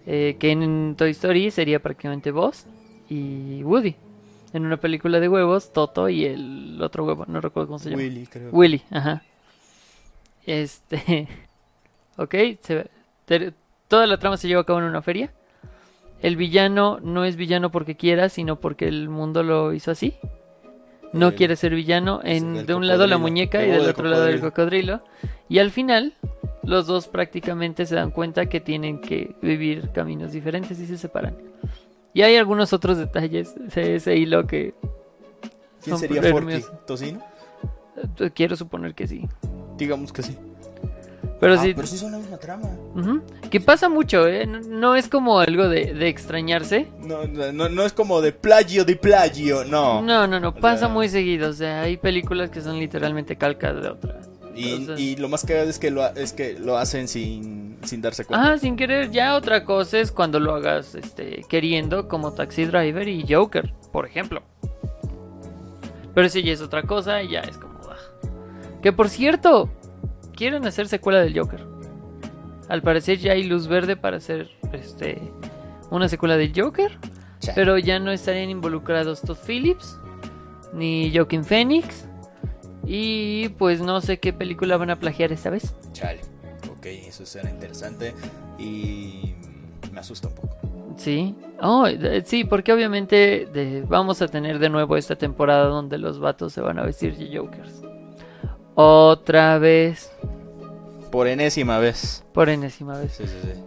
que en Toy Story sería prácticamente Buzz y Woody. En una película de huevos, Toto y el otro huevo, no recuerdo cómo se llama. Willy, creo. Willy, ajá. Este. <laughs> Ok, se- te- toda la trama se lleva a cabo en una feria. El villano no es villano porque quiera, sino porque el mundo lo hizo así. No El- quiere ser villano. En, de un lado la muñeca y del otro lado el cocodrilo. Y al final, los dos prácticamente se dan cuenta que tienen que vivir caminos diferentes y se separan. Y hay algunos otros detalles de ese hilo que ¿Quién sería. Forky? ¿Tocino? eh, quiero suponer que sí. Digamos que sí. Pero Ah, sí, pero sí son la misma trama. Que pasa mucho, ¿eh? No, no es como algo de, de extrañarse. No, no, no, es como de plagio de plagio, no. No, no, no, O pasa sea- muy seguido. O sea, hay películas que son literalmente calcas de otras. Y, Entonces- y lo más cagado es que lo, es que lo hacen sin, sin darse cuenta. Ajá, sin querer. Ya otra cosa es cuando lo hagas este, queriendo, como Taxi Driver y Joker, por ejemplo. Pero sí, ya es otra cosa ya es como. ah. Que por cierto, quieren hacer secuela del Joker. Al parecer ya hay luz verde para hacer este una secuela del Joker. Pero ya no estarían involucrados Todd Phillips ni Joaquin Phoenix. Y pues no sé qué película van a plagiar esta vez. Chale. Ok, eso suena interesante. Y me asusta un poco. Sí. Oh, eh, sí, porque obviamente de- vamos a tener de nuevo esta temporada donde los vatos se van a vestir de Jokers. Otra vez. Por enésima vez. Por enésima vez. Sí, sí, sí.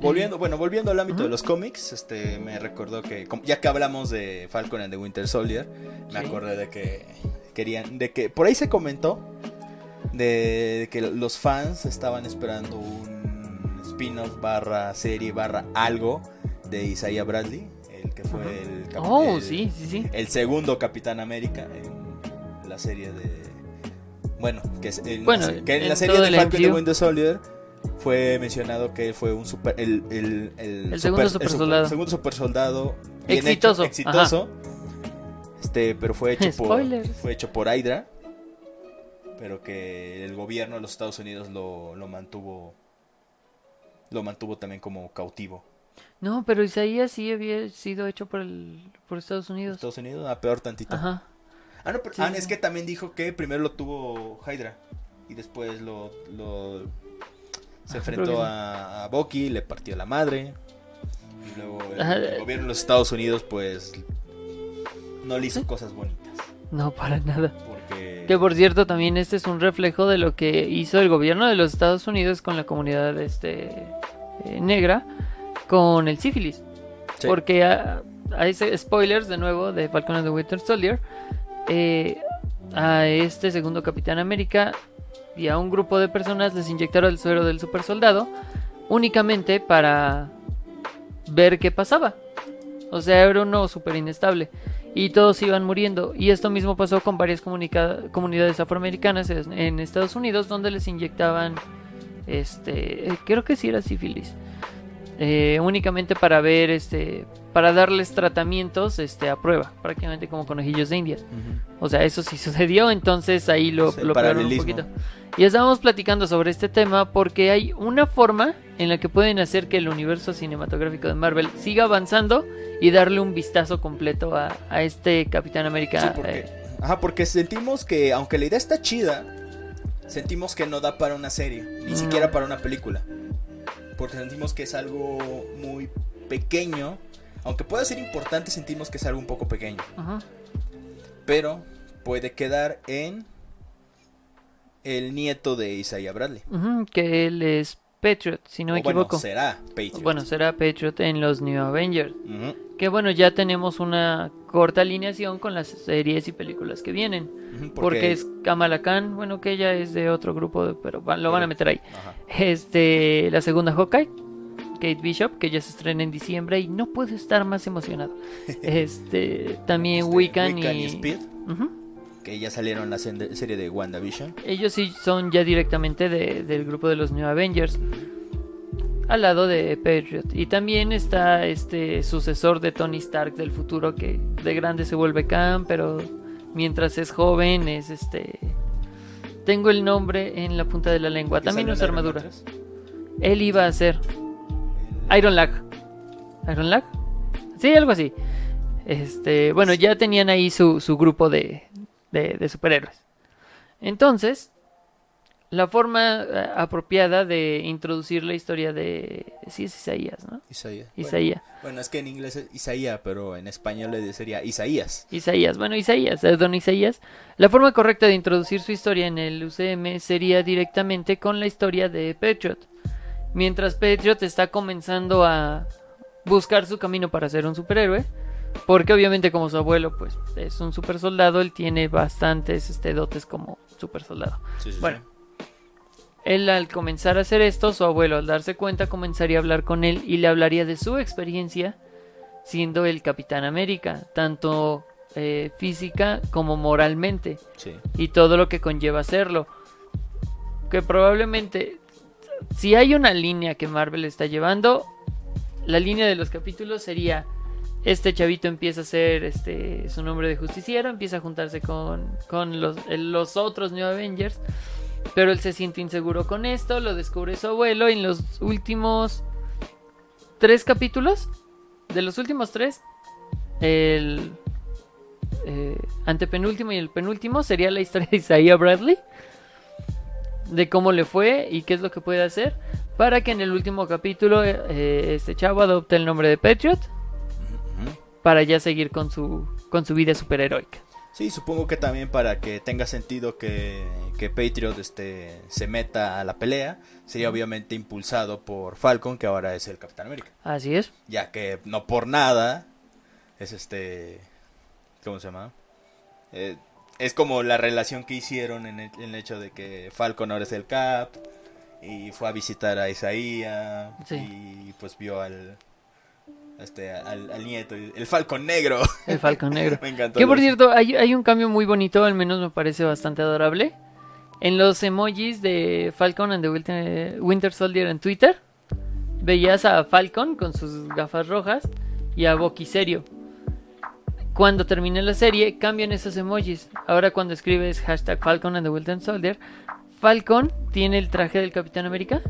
volviendo, bueno, volviendo al ámbito de los cómics, este, me recordó que, ya que hablamos de Falcon and the Winter Soldier, me acordé de que querían, de que por ahí se comentó de, que los fans estaban esperando un spin-off barra serie barra algo de Isaiah Bradley, el que fue el, Oh, el- sí, sí, sí. el segundo Capitán América en la serie de. Bueno, que, es- Bueno, que en en la serie de Falcon MCU. Winter Soldier fue mencionado que fue un super. El, el, el, El segundo super soldado. segundo super soldado. bien Exitoso, hecho, exitoso. Este, pero fue hecho <laughs> por. Fue hecho por Hydra. Pero que el gobierno de los Estados Unidos lo, lo mantuvo. Lo mantuvo también como cautivo. No, pero Isaías sí había sido hecho por el por Estados Unidos. Estados Unidos, a peor tantito. Ajá. Ah, no, pero- Sí. ah, es que también dijo que primero lo tuvo Hydra y después lo, lo- se Ah, que enfrentó a, a Bucky, le partió la madre. Y luego el, el gobierno de los Estados Unidos pues no le hizo cosas bonitas. No, para nada. Que por cierto, también este es un reflejo de lo que hizo el gobierno de los Estados Unidos con la comunidad este eh, negra con el sífilis. Sí. Porque hay spoilers de nuevo de Falcon and the Winter Soldier. eh, a este segundo Capitán América y a un grupo de personas les inyectaron el suero del super soldado únicamente para ver qué pasaba. O sea, era uno súper inestable. Y todos iban muriendo. Y esto mismo pasó con varias comunidades afroamericanas en en Estados Unidos donde les inyectaban, este, eh, creo que sí era sífilis. Eh, únicamente para ver, este, para darles tratamientos, este, a prueba, prácticamente como conejillos de India. O sea, eso sí <laughs> sucedió, entonces ahí lo, pegaron un poquito. Y estábamos platicando sobre este tema porque hay una forma en la que pueden hacer que el universo cinematográfico de Marvel siga avanzando y darle un vistazo completo a, a este Capitán América. Sí, porque, eh, ajá, porque sentimos que aunque la idea está chida, sentimos que no da para una serie, ni No. siquiera para una película. Porque sentimos que es algo muy pequeño, aunque pueda ser importante, sentimos que es algo un poco pequeño. ajá. Pero puede quedar en el nieto de Isaiah Bradley. Que él es Patriot, si no me O bueno, equivoco. será Patriot. Bueno, será Patriot en los New Avengers. Que bueno, ya tenemos una corta alineación con las series y películas que vienen. Porque, es Kamala Khan, bueno, que ella es de otro grupo, de- pero va- lo van a meter ahí. Ajá. Este, la segunda Hawkeye, Kate Bishop, que ya se estrena en diciembre y no puedo estar más emocionado. <laughs> Este, también Este, Wiccan, Wiccan y... y Speed, Ujú. Que ya salieron en la serie de WandaVision. Ellos sí son ya directamente de- del grupo de los New Avengers. Al lado de Patriot. Y también está este sucesor de Tony Stark del futuro que de grande se vuelve Khan, pero mientras es joven es este... Tengo el nombre en la punta de la lengua. También usa armadura. 3. Él iba a ser Iron Lag. ¿Iron Lag? Sí, algo así. Este, bueno, ya tenían ahí su, su grupo de, de, de superhéroes. Entonces, la forma eh, apropiada de introducir la historia de... Sí, es Isaías, ¿no? Isaías. Bueno, Isaías. Bueno, es que en inglés es Isaías, pero en español le sería Isaías. Isaías, bueno, Isaías, eh, don Isaías. La forma correcta de introducir su historia en el UCM sería directamente con la historia de Patriot. Mientras Patriot está comenzando a buscar su camino para ser un superhéroe, porque obviamente como su abuelo pues es un super soldado, él tiene bastantes este, dotes como super soldado. Sí, sí, Bueno. sí. Él al comenzar a hacer esto, su abuelo al darse cuenta comenzaría a hablar con él y le hablaría de su experiencia siendo el Capitán América, tanto eh, física como moralmente, Sí. y todo lo que conlleva hacerlo. Que probablemente, si hay una línea que Marvel está llevando, la línea de los capítulos sería... Este chavito empieza a ser este, su nombre de justiciero, empieza a juntarse con, con los, los otros New Avengers, pero él se siente inseguro con esto, lo descubre su abuelo y en los últimos tres capítulos, de los últimos tres, el eh, antepenúltimo y el penúltimo sería la historia de Isaiah Bradley, de cómo le fue y qué es lo que puede hacer, para que en el último capítulo eh, este chavo adopte el nombre de Patriot. Para ya seguir con su, con su vida superheroica. Sí, supongo que también para que tenga sentido que, que Patriot este, se meta a la pelea, sería obviamente impulsado por Falcon, que ahora es el Capitán América. Así es. Ya que no por nada es este... ¿Cómo se llama? Eh, es como la relación que hicieron en el, en el hecho de que Falcon ahora es el Cap y fue a visitar a Isaías Sí. y pues vio al... Este, al, al nieto, el Falcon negro. <laughs> El Falcon Negro. Me encantó. Que por cierto, hay, hay un cambio muy bonito, al menos me parece bastante adorable. En los emojis de Falcon and the Winter, Winter Soldier en Twitter, veías a Falcon con sus gafas rojas y a Bucky serio. Cuando termine la serie, cambian esos emojis. Ahora cuando escribes hashtag Falcon and the Winter Soldier, Falcon tiene el traje del Capitán América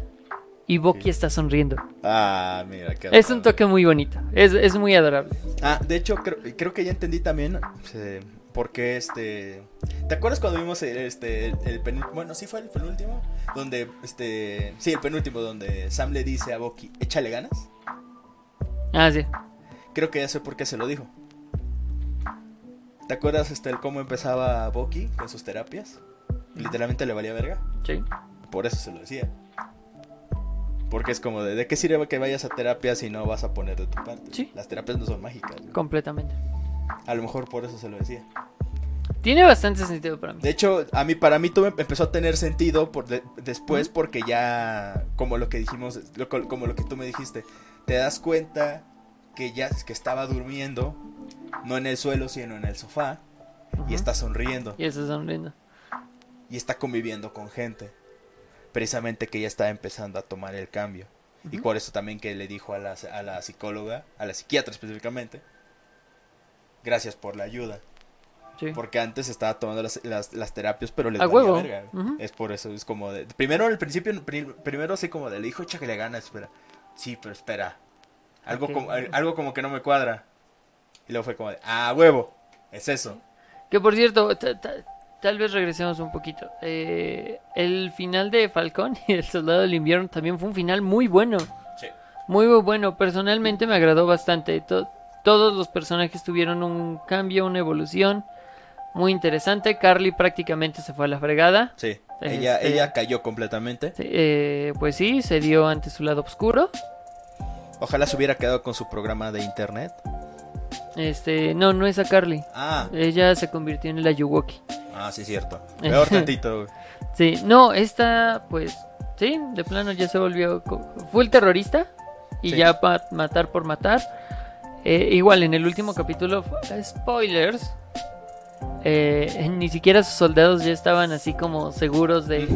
y Sí. está sonriendo. Ah, mira, qué Es un toque muy bonito, es, es muy adorable. Ah, de hecho, creo, creo que ya entendí también eh, por qué este... ¿Te acuerdas cuando vimos el, este, el, el penúltimo? Bueno, sí fue el penúltimo. Donde, este... Sí, el penúltimo, donde Sam le dice a Bucky, échale ganas. Ah, sí. Creo que ya sé por qué se lo dijo. ¿Te acuerdas este, el cómo empezaba Bucky con sus terapias? Literalmente le valía verga. Sí. Por eso se lo decía. Porque es como de, ¿de qué sirve que vayas a terapia si no vas a poner de tu parte? Sí. Las terapias no son mágicas. ¿no? Completamente. A lo mejor por eso se lo decía. Tiene bastante sentido para mí. De hecho, a mí, para mí todo empezó a tener sentido por de- después porque ya, como lo que dijimos, lo- como lo que tú me dijiste, te das cuenta que ya que estaba durmiendo, no en el suelo, sino en el sofá, y está sonriendo, Y está sonriendo. y está conviviendo con gente. Precisamente que ya está empezando a tomar el cambio. Y Ujú. por eso también que le dijo a la, a la psicóloga, a la psiquiatra específicamente, gracias por la ayuda. Sí. Porque antes estaba tomando las, las, las terapias, pero le A huevo. verga. Es por eso, es como de... Primero, al principio, pri- primero así como de, le dijo, que le gana, espera. Sí, pero espera. Algo, como, al- algo como que no me cuadra. Y luego fue como de, ah, huevo, es eso. Que por cierto, ta- ta- tal vez regresemos un poquito. Eh, el final de Falcón <laughs> y el Soldado del Invierno también fue un final muy bueno. Sí. Muy muy bueno. Personalmente me agradó bastante. To- todos los personajes tuvieron un cambio, una evolución muy interesante. Carly prácticamente se fue a la fregada. Sí, ella, Este- ella cayó completamente. Eh, pues sí, se dio ante su lado oscuro. Ojalá se hubiera quedado con su programa de internet. Este, no, no es a Carly. Ah, Ella se convirtió en el Ayuwoki. ah, sí, cierto. Peor tantito. Sí, no, esta, pues, sí, de plano ya se volvió. Fue el terrorista y Sí. ya para matar por matar. Eh, igual en el último capítulo, spoilers. eh, ni siquiera sus soldados ya estaban así como seguros de.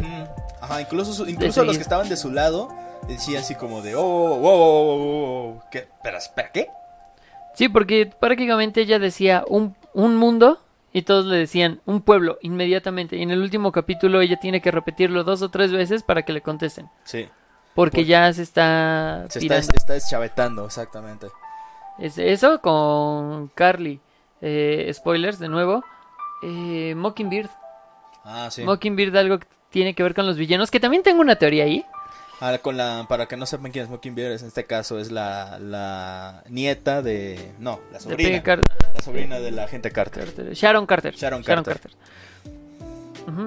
Ajá, incluso, incluso los que estaban de su lado decían así como de, oh, wow, wow, wow, ¿qué? Espera, ¿qué? Sí, porque prácticamente ella decía un, un mundo y todos le decían un pueblo inmediatamente. Y en el último capítulo ella tiene que repetirlo dos o tres veces para que le contesten. Sí, Porque Por- ya se está se está, está deschavetando, exactamente. Es eso con Carly. Eh, spoilers de nuevo. Eh, Mockingbird. Ah, sí. Mockingbird algo que tiene que ver con los villanos. Que también tengo una teoría ahí. Ahora, con la, para que no sepan quién es Mockingbird, es- en este caso es la, la nieta de... No, la de sobrina. Car- La sobrina de la agente Carter. Carter. Sharon Carter. Sharon Carter.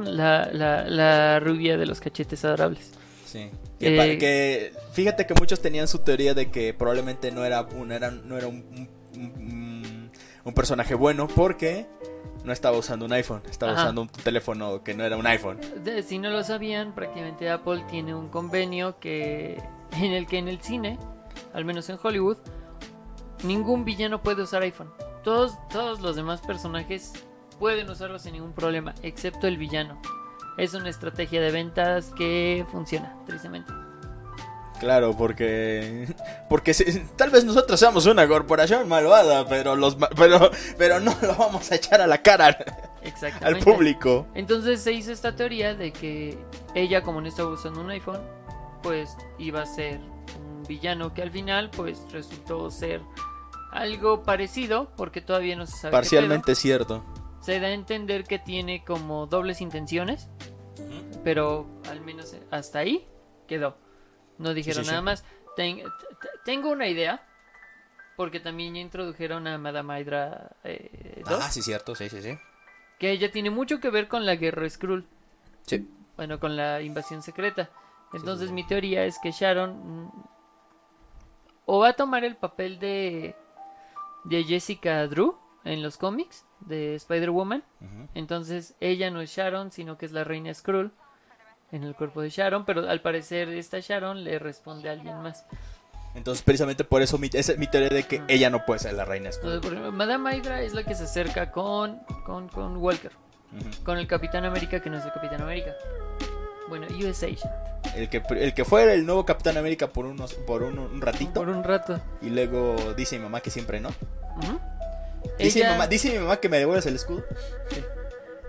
La, la, la rubia de los cachetes adorables. Sí. Que, Eh, que fíjate que muchos tenían su teoría de que probablemente no era un, era, no era un, un- un- un personaje bueno porque no estaba usando un iPhone, estaba Ajá. usando un teléfono que no era un iPhone. Si no lo sabían, prácticamente Apple tiene un convenio que en el que en el cine, al menos en Hollywood, ningún villano puede usar iPhone. Todos, todos los demás personajes pueden usarlo sin ningún problema, excepto el villano. Es una estrategia de ventas que funciona, tristemente. Claro, porque <laughs> porque si- tal vez nosotros seamos una corporación malvada, pero los pero pero no lo vamos a echar a la cara al, Exactamente. al público. Entonces se hizo esta teoría de que ella, como no estaba usando un iPhone, pues iba a ser un villano que al final, pues resultó ser algo parecido, porque todavía no se sabe. Parcialmente cierto. Se da a entender que tiene como dobles intenciones, pero al menos hasta ahí quedó. No dijeron sí, sí. nada más. Ten- tengo una idea, porque también ya introdujeron a Madame Hydra eh, 2. Ah, sí cierto, sí, sí, sí. Que ella tiene mucho que ver con la guerra Skrull. Sí. Bueno, con la invasión secreta. Entonces sí. mi teoría es que Sharon mm, o va a tomar el papel de de Jessica Drew en los cómics de Spider-Woman. Entonces ella no es Sharon, sino que es la reina Skrull en el cuerpo de Sharon, pero al parecer esta Sharon le responde a alguien más. Entonces, precisamente por eso mi, esa es mi teoría de que ella no puede ser la reina. Entonces, por ejemplo, Madame Hydra es la que se acerca con, con, con Walker, con el Capitán América que no es el Capitán América. Bueno, US Agent, El que, el que fue el nuevo Capitán América por unos por un, un ratito por un rato. y luego dice mi mamá que siempre no. Dice, Ella- mi mamá, dice mi mamá que me devuelves el escudo.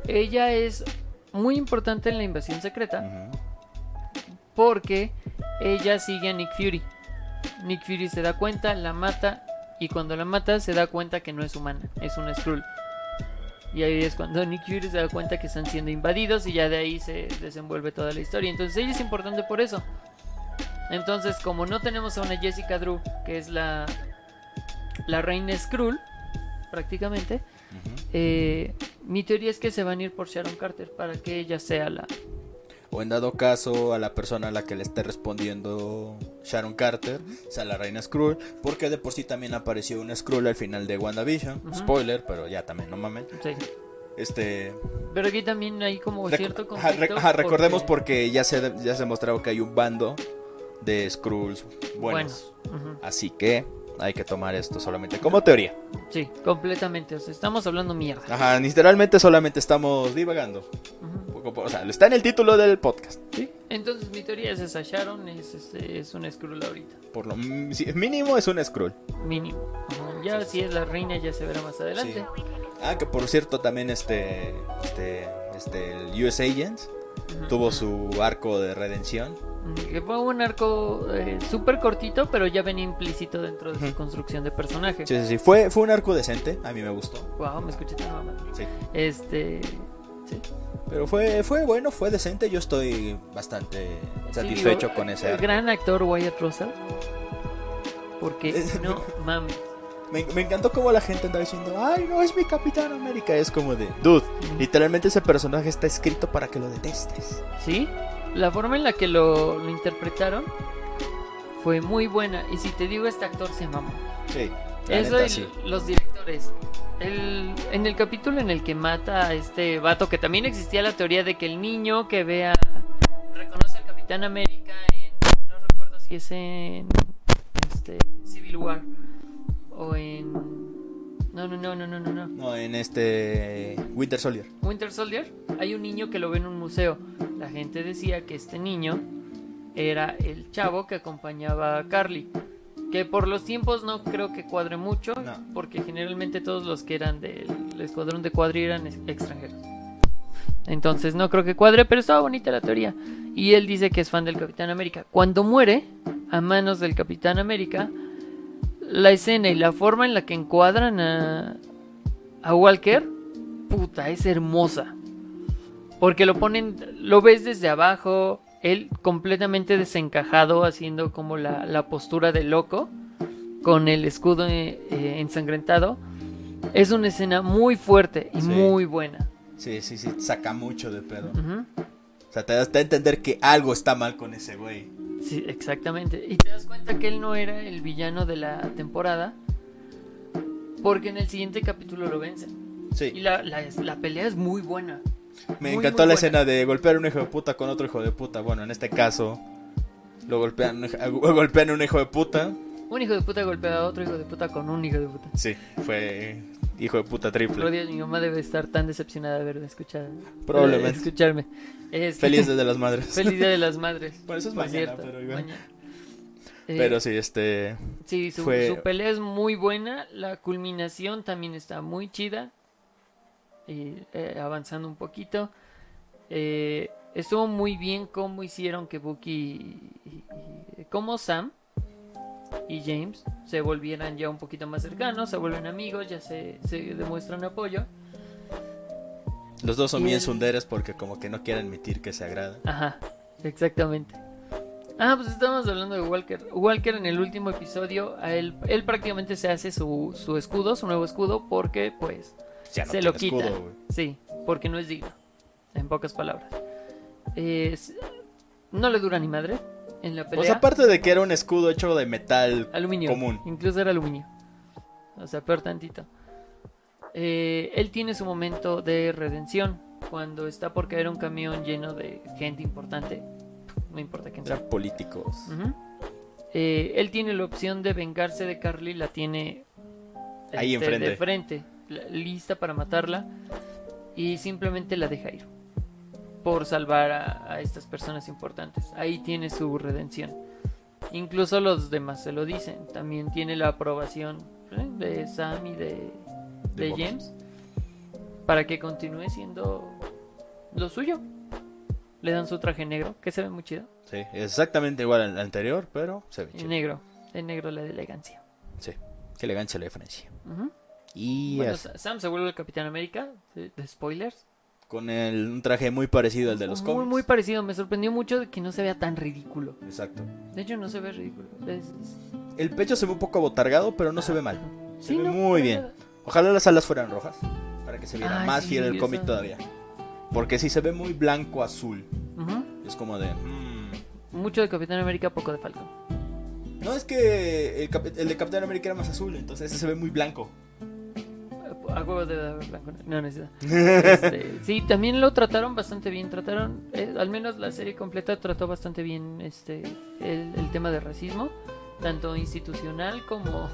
Ella es muy importante en la invasión secreta porque ella sigue a Nick Fury. Nick Fury se da cuenta, la mata y cuando la mata se da cuenta que no es humana, es una Skrull. Y ahí es cuando <laughs> Nick Fury se da cuenta que están siendo invadidos y ya de ahí se desenvuelve toda la historia. Entonces ella es importante por eso. Entonces como no tenemos a una Jessica Drew, que es la, la reina Skrull, prácticamente, Eh, mi teoría es que se van a ir por Sharon Carter para que ella sea la... O en dado caso a la persona a la que le esté respondiendo Sharon Carter, sea la reina Skrull, porque de por sí también apareció una Skrull al final de WandaVision. Spoiler, pero ya también, no mames. sí. Este. Pero aquí también hay como cierto conflicto. ajá, recordemos porque- porque ya se, ya se ha mostrado que hay un bando de Skrulls buenos. Ujú. Así que hay que tomar esto solamente como teoría. Sí, completamente. O sea, estamos hablando mierda. Ajá, literalmente solamente estamos divagando. O sea, está en el título del podcast. Sí. Entonces mi teoría es esa. Sharon es, este, es un Skrull ahorita. Por lo m- sí, mínimo es un Skrull. Mínimo. Ya si es la reina ya se verá más adelante. Ah, que por cierto también este, este, este, el US Agents tuvo su arco de redención. Que fue un arco eh, súper cortito, pero ya venía implícito dentro de su construcción de personaje. Sí, sí, sí, fue, fue un arco decente, a mí me gustó. Wow, me escuché tan mamá. Sí. Este. Sí. Pero fue, fue bueno, fue decente, yo estoy bastante satisfecho Sí, con ese el arco. gran actor Wyatt Russell. Porque no <laughs> mames. Me, me encantó como la gente andaba diciendo, ay, no, es mi Capitán América. Es como de, dude, literalmente ese personaje está escrito para que lo detestes. Sí, la forma en la que lo, lo interpretaron fue muy buena. Y si te digo, este actor se mamó. Sí, Eso neta, y sí. los directores. El- en el capítulo en el que mata a este vato, que también existía la teoría de que el niño que vea reconoce al Capitán América en. No recuerdo si es en. Este, Civil War o en. No, no, no, no, no, no. no. No, en este Winter Soldier. Winter Soldier, hay un niño que lo ve en un museo. La gente decía que este niño era el chavo que acompañaba a Carly. Que por los tiempos no creo que cuadre mucho, No. porque generalmente todos los que eran del escuadrón de cuadri eran ex- extranjeros. Entonces no creo que cuadre, pero estaba bonita la teoría. Y él dice que es fan del Capitán América. Cuando muere a manos del Capitán América, la escena y la forma en la que encuadran a, a Walker, puta, es hermosa. Porque lo ponen, lo ves desde abajo, él completamente desencajado, haciendo como la, la postura de loco, con el escudo eh, eh, ensangrentado. Es una escena muy fuerte y Sí. muy buena. Sí, sí, sí, saca mucho de pedo. Ujú. O sea, te das a entender que algo está mal con ese güey. Sí, exactamente. Y te das cuenta que él no era el villano de la temporada. Porque en el siguiente capítulo lo vencen. Y Sí, la, la, la pelea es muy buena. me muy, encantó muy la buena. escena de golpear a un hijo de puta con otro hijo de puta. Bueno, en este caso, lo golpean, <laughs> golpean a un hijo de puta. Un hijo de puta golpea a otro hijo de puta con un hijo de puta. Sí, fue hijo de puta triple. Por Dios, mi mamá debe estar tan decepcionada de haberme escuchado. Probablemente. de escucharme. Este, Feliz Día de las <laughs> madres. Feliz Día de las Madres. Bueno, eso es por mañana, cierto, pero igual. mañana. Eh, Pero sí, este. Sí, su, fue- su pelea es muy buena. La culminación también está muy chida. Y eh, avanzando un poquito. Eh, estuvo muy bien cómo hicieron que Bucky y, y- como Sam y James se volvieran ya un poquito más cercanos, se vuelven amigos, ya se, se demuestran apoyo. Los dos son Y bien el- sunderes porque como que no quieren admitir que se agradan. Ajá, exactamente. Ah, pues estábamos hablando de Walker. Walker en el último episodio, a él, él prácticamente se hace su, su escudo, su nuevo escudo, porque pues no se lo quita. escudo. Sí, porque no es digno, en pocas palabras. Es- no le dura ni madre en la pelea. Pues aparte de que era un escudo hecho de metal aluminio. común. Incluso era aluminio. O sea, peor tantito. Eh, él tiene su momento de redención cuando está por caer un camión lleno de gente importante. No importa quién sea. Eran políticos. Eh, él tiene la opción de vengarse de Carly, la tiene Ahí este, enfrente. de frente, la- lista para matarla y simplemente la deja ir por salvar a, a estas personas importantes. Ahí tiene su redención. Incluso los demás se lo dicen. También tiene la aprobación ¿eh? de Sam y de, De de Bucky. James para que continúe siendo lo suyo. Le dan su traje negro, que se ve muy chido. Sí, exactamente igual al anterior, pero se ve chido. negro, en negro la de elegancia. Sí, qué elegancia la diferencia. Ujú. Y Bueno, Sam se vuelve el Capitán América, de spoilers. Con el, un traje muy parecido al de los muy, cómics. muy parecido, me sorprendió mucho de que no se vea tan ridículo. Exacto. De hecho, no se ve ridículo. Es- El pecho se ve un poco abotargado, pero no se ve mal. Se Sí, ve no, muy bien. nada. Ojalá las alas fueran rojas, para que se viera Ay, más sí, fiel el cómic todavía. Porque si se ve muy blanco azul, Ujú. es como de... mm. Mucho de Capitán América, poco de Falcon. No, es que el, el de Capitán América era más azul, entonces ese se ve muy blanco. A huevo de haber blanco. No, es <laughs> Este, sí, también lo trataron bastante bien. Trataron, eh, al menos la serie completa trató bastante bien este el, el tema de racismo, tanto institucional como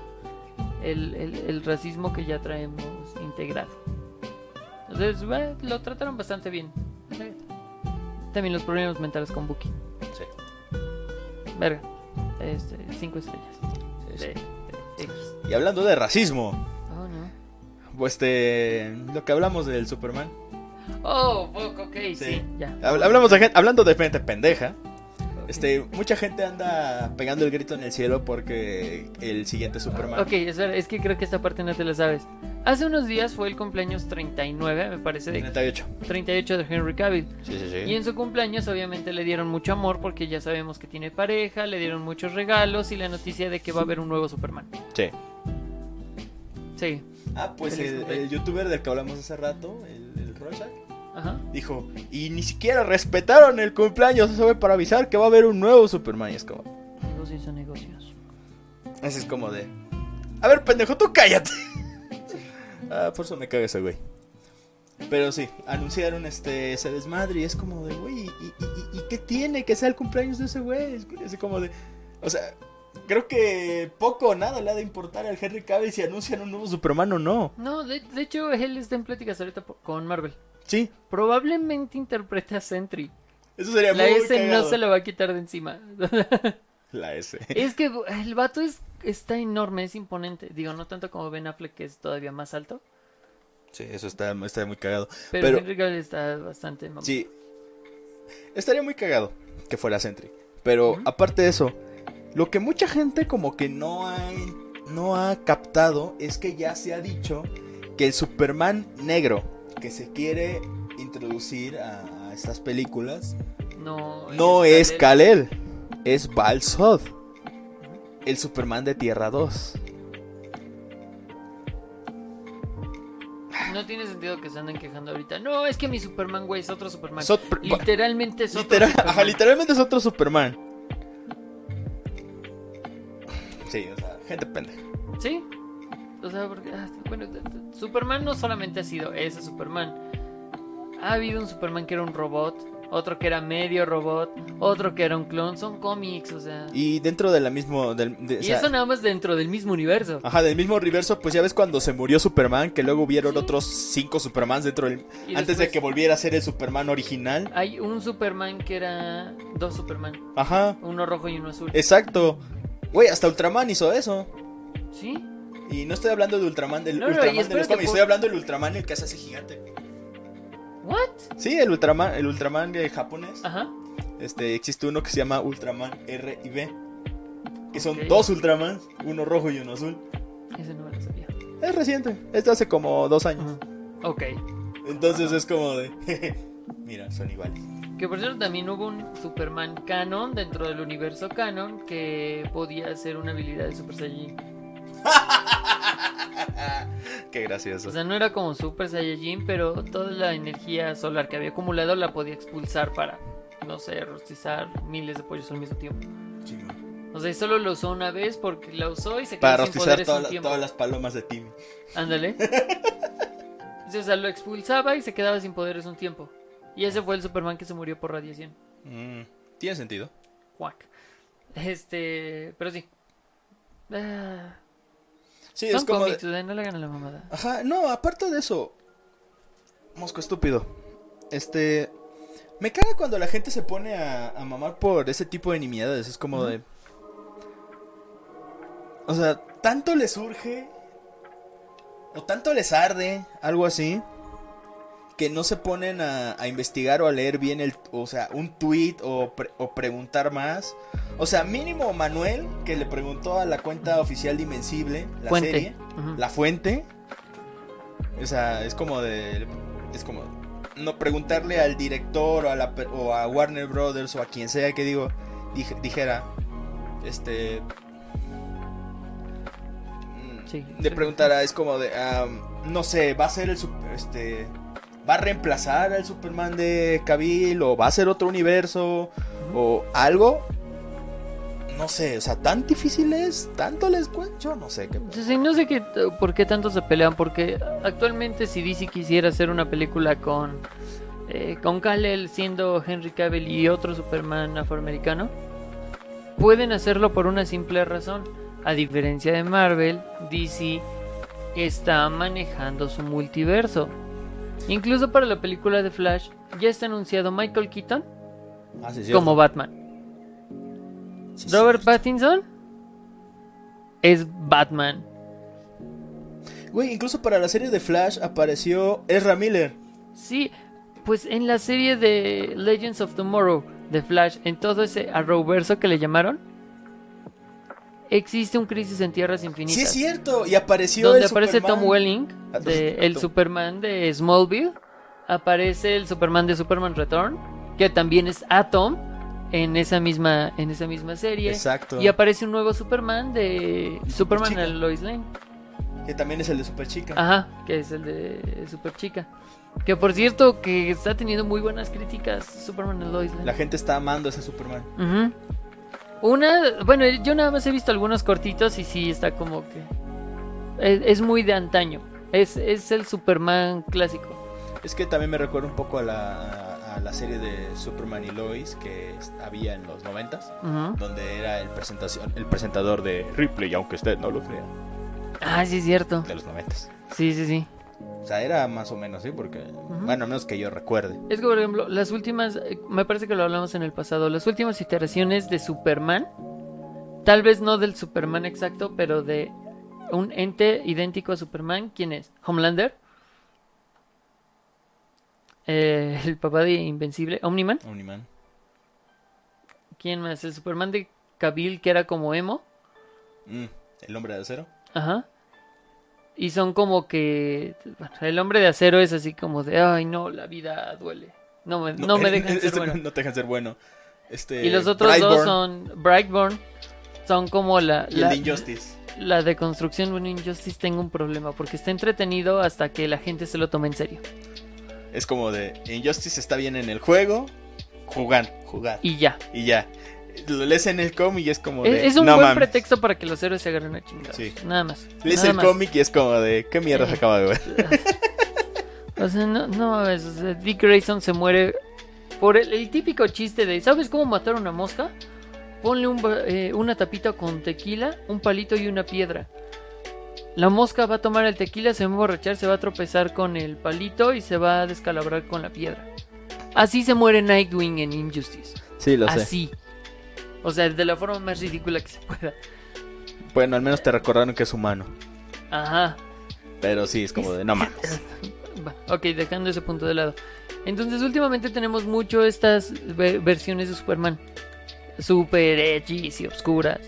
<laughs> el, el- el racismo que ya traemos integrado. Entonces, bueno, lo trataron bastante bien. También los problemas mentales con Bucky. Sí. Verga. Este, cinco estrellas. Sí, sí. De, de X. Y hablando de racismo, este, lo que hablamos del Superman. Oh, fuck, ok, sí, Sí. ya. Hab- Hablamos de gente, hablando de gente pendeja. Este, mucha gente anda pegando el grito en el cielo porque el siguiente Superman. Ok, espera, es que creo que esta parte no te la sabes. Hace unos días fue el cumpleaños 39, me parece, de 38. 38 de Henry Cavill. Sí, sí, sí. Y en su cumpleaños obviamente le dieron mucho amor porque ya sabemos que tiene pareja, le dieron muchos regalos y la noticia de que va a haber un nuevo Superman. Sí. Sí, Ah, pues el, youtuber del que hablamos hace rato, el, el Rorschach, ajá. dijo, y ni siquiera respetaron el cumpleaños, fue para avisar que va a haber un nuevo Superman. Y es como, Negocios son negocios. así es como de, a ver, pendejo, tú cállate. <laughs> ah, por eso me caga ese güey. Pero sí, anunciaron este ese desmadre y es como de, güey, ¿y, y, y- y qué tiene que sea el cumpleaños de ese güey? Es como de, o sea, creo que poco o nada le ha de importar al Henry Cavill si anuncian un nuevo Superman o no. No, de, de hecho él está en pláticas ahorita con Marvel. Sí, Probablemente interprete a Sentry. eso sería La muy S cagado. no se la va a quitar de encima. <laughs> La S. Es que el vato es, está enorme, es imponente. Digo, no tanto como Ben Affleck, que es todavía más alto. Sí, eso está, está muy cagado. Pero, Pero- Henry Cavill está bastante mamón. Sí. Estaría muy cagado que fuera Sentry. Pero aparte de eso, lo que mucha gente como que no ha, no ha captado es que ya se ha dicho que el Superman negro que se quiere introducir a, a estas películas No, no es Kal-El. Es Bal-Zod, el Superman de Tierra 2. No tiene sentido que se anden quejando ahorita. No, es que mi Superman, güey, es otro Superman. So- Literalmente es otro Literal- Superman. ajá, literalmente es otro Superman. Sí, o sea, gente pendeja. Sí. O sea, porque, ah, bueno, Superman no solamente ha sido ese Superman. Ha habido un Superman que era un robot, otro que era medio robot, otro que era un clon. Son cómics, o sea. Y, Y dentro de la mismo. Del, de- o sea, eso nada más dentro del mismo universo. Ajá, del mismo universo, pues ya ves cuando se murió Superman, que luego hubieron otros cinco Supermans dentro del. Y antes de que volviera a ser el Superman original. Hay un Superman que era. Dos Superman. Ajá, Uno rojo y uno azul. exacto. Güey, hasta Ultraman hizo eso. ¿Sí? Y no estoy hablando de Ultraman del No, no, Ultraman de los cómics, estoy hablando del Ultraman el que hace así gigante. ¿What? Sí, el Ultraman, el Ultraman de japonés. Ajá. Este, existe uno que se llama Ultraman R y B. Que son dos Ultramans, uno rojo y uno azul. Ese no me lo sabía. Es reciente, es de hace como dos años. Ajá. Ok. Entonces es como de. <laughs> Mira, son iguales. Que por cierto también hubo un Superman canon dentro del universo canon que podía hacer una habilidad de Super Saiyajin. <laughs> Qué gracioso. O sea, no era como Super Saiyajin, pero toda la energía solar que había acumulado la podía expulsar para, no sé, rostizar miles de pollos al mismo tiempo. O sea, y solo lo usó una vez porque la usó y se quedó Para sin rostizar poderes toda un la- tiempo. todas las palomas de Timmy. Ándale. <laughs> O sea, lo expulsaba y se quedaba sin poderes un tiempo. Y ese fue el Superman que se murió por radiación. Mm, Tiene sentido. Cuac. Este, pero sí. Ah, Sí, son es como. cómics, no le hagan a la mamada. Ajá, no, aparte de eso. Mosco estúpido. Este. Me caga cuando la gente se pone a, a mamar por ese tipo de nimiedades. Es como de. O sea, tanto les surge. O tanto les arde. Algo así. Que no se ponen a, a investigar o a leer bien el. O sea, un tweet o, pre- o preguntar más. O sea, mínimo Manuel, que le preguntó a la cuenta oficial de Invencible, la Fuente. serie la fuente. O sea, es como de. Es como. No preguntarle al director o a, la, o a Warner Brothers o a quien sea que digo. dij- dijera. Este. Sí, Le sí. preguntara, es como de. no sé, va a ser el. Este. ¿Va a reemplazar al Superman de Cavill? ¿O va a ser otro universo? ¿O algo? No sé, o sea, tan difícil es, tanto les cuento, no sé qué. Sí, no sé qué, por qué tanto se pelean, porque actualmente si DC quisiera hacer una película con eh, con Kal-El siendo Henry Cavill y otro Superman afroamericano, pueden hacerlo por una simple razón. A diferencia de Marvel, DC está manejando su multiverso. Incluso para la película de Flash ya está anunciado Michael Keaton Ah, sí, como Batman. Sí, Robert. Pattinson es Batman. Güey, incluso para la serie de Flash apareció Ezra Miller. Sí, pues en la serie de Legends of Tomorrow de Flash, en todo ese Arrowverso que le llamaron, existe un Crisis en Tierras Infinitas. Sí, es cierto. Y apareció donde el aparece Superman. Tom Welling, Ah, de, el Superman de Smallville. Aparece el Superman de Superman Return, que también es Atom en esa misma, en esa misma serie. Exacto. Y aparece un nuevo Superman de Superman Chica. a Lois Lane. Que también es el de Super Chica. Ajá, que es el de Super Chica. Que por cierto, que está teniendo muy buenas críticas Superman and Lois Lane. La gente está amando a ese Superman. Ujú. Una, bueno, yo nada más he visto algunos cortitos y sí está como que es, es muy de antaño. Es, es el Superman clásico. Es que también me recuerda un poco a la, a la serie de Superman y Lois que había en los noventas. Ujú. Donde era el, presentación, el presentador de Ripley, aunque usted no lo crea. Ah, sí es cierto. De los noventas. Sí, sí, sí. O sea, era más o menos, ¿sí? Porque, bueno, a menos que yo recuerde. Es que por ejemplo, las últimas, eh, me parece que lo hablamos en el pasado, las últimas iteraciones de Superman, tal vez no del Superman exacto, pero de un ente idéntico a Superman, ¿quién es? Homelander. Eh, el papá de Invencible, Omniman. Omniman. ¿Quién más? El Superman de Cavill, que era como emo. Mm, el hombre de acero. Ajá. Y son como que. bueno, el hombre de acero es así como de. Ay, no, la vida duele. No me, no, me dejan <laughs> ser este bueno. No te dejan ser bueno. Este, Y los otros dos son. Brightburn. Son como la. Y el La, de Injustice. la de construcción. Bueno, Injustice tengo un problema. Porque está entretenido hasta que la gente se lo tome en serio. Es como de Injustice está bien en el juego. Jugar, jugar. Y, Y ya. Lo lees en el cómic y es como Es, de. es un no buen mames. pretexto para que los héroes se agarren a chingados. Sí. Nada más. Lees nada el más. cómic y es como de. ¿Qué mierda se acaba de ver? <laughs> O sea, no, no mames, o sea, Dick Grayson se muere por el, el típico chiste de, ¿sabes cómo matar a una mosca? Ponle un ba- eh, una tapita con tequila, un palito y una piedra. La mosca va a tomar el tequila, se va a emborrachar, se va a tropezar con el palito y se va a descalabrar con la piedra. Así se muere Nightwing en Injustice. Sí, lo Así. O sea, de la forma más ridícula que se pueda. Bueno, al menos te recordaron que es humano. Ajá. Pero sí, es como de. No mames. <laughs> Ok, dejando ese punto de lado. Entonces, últimamente tenemos mucho estas ve- versiones de Superman. Super edgy y obscuras.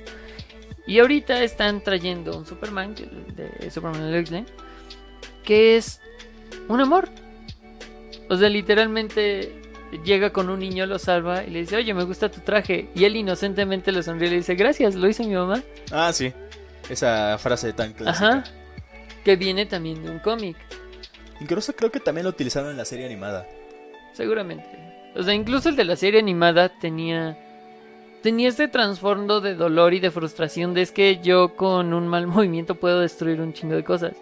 Y ahorita están trayendo un Superman, de Superman Lois Lane, que es un amor. O sea, literalmente llega con un niño, lo salva y le dice, oye, me gusta tu traje. Y él inocentemente le sonríe y le dice, gracias, lo hizo mi mamá. Ah, sí. Esa frase tan clásica. Ajá. Que viene también de un cómic, Incluso creo que también lo utilizaron en la serie animada. seguramente. O sea, incluso el de la serie animada tenía. Tenía este trasfondo de dolor y de frustración de es que yo con un mal <laughs> movimiento puedo destruir un chingo de cosas.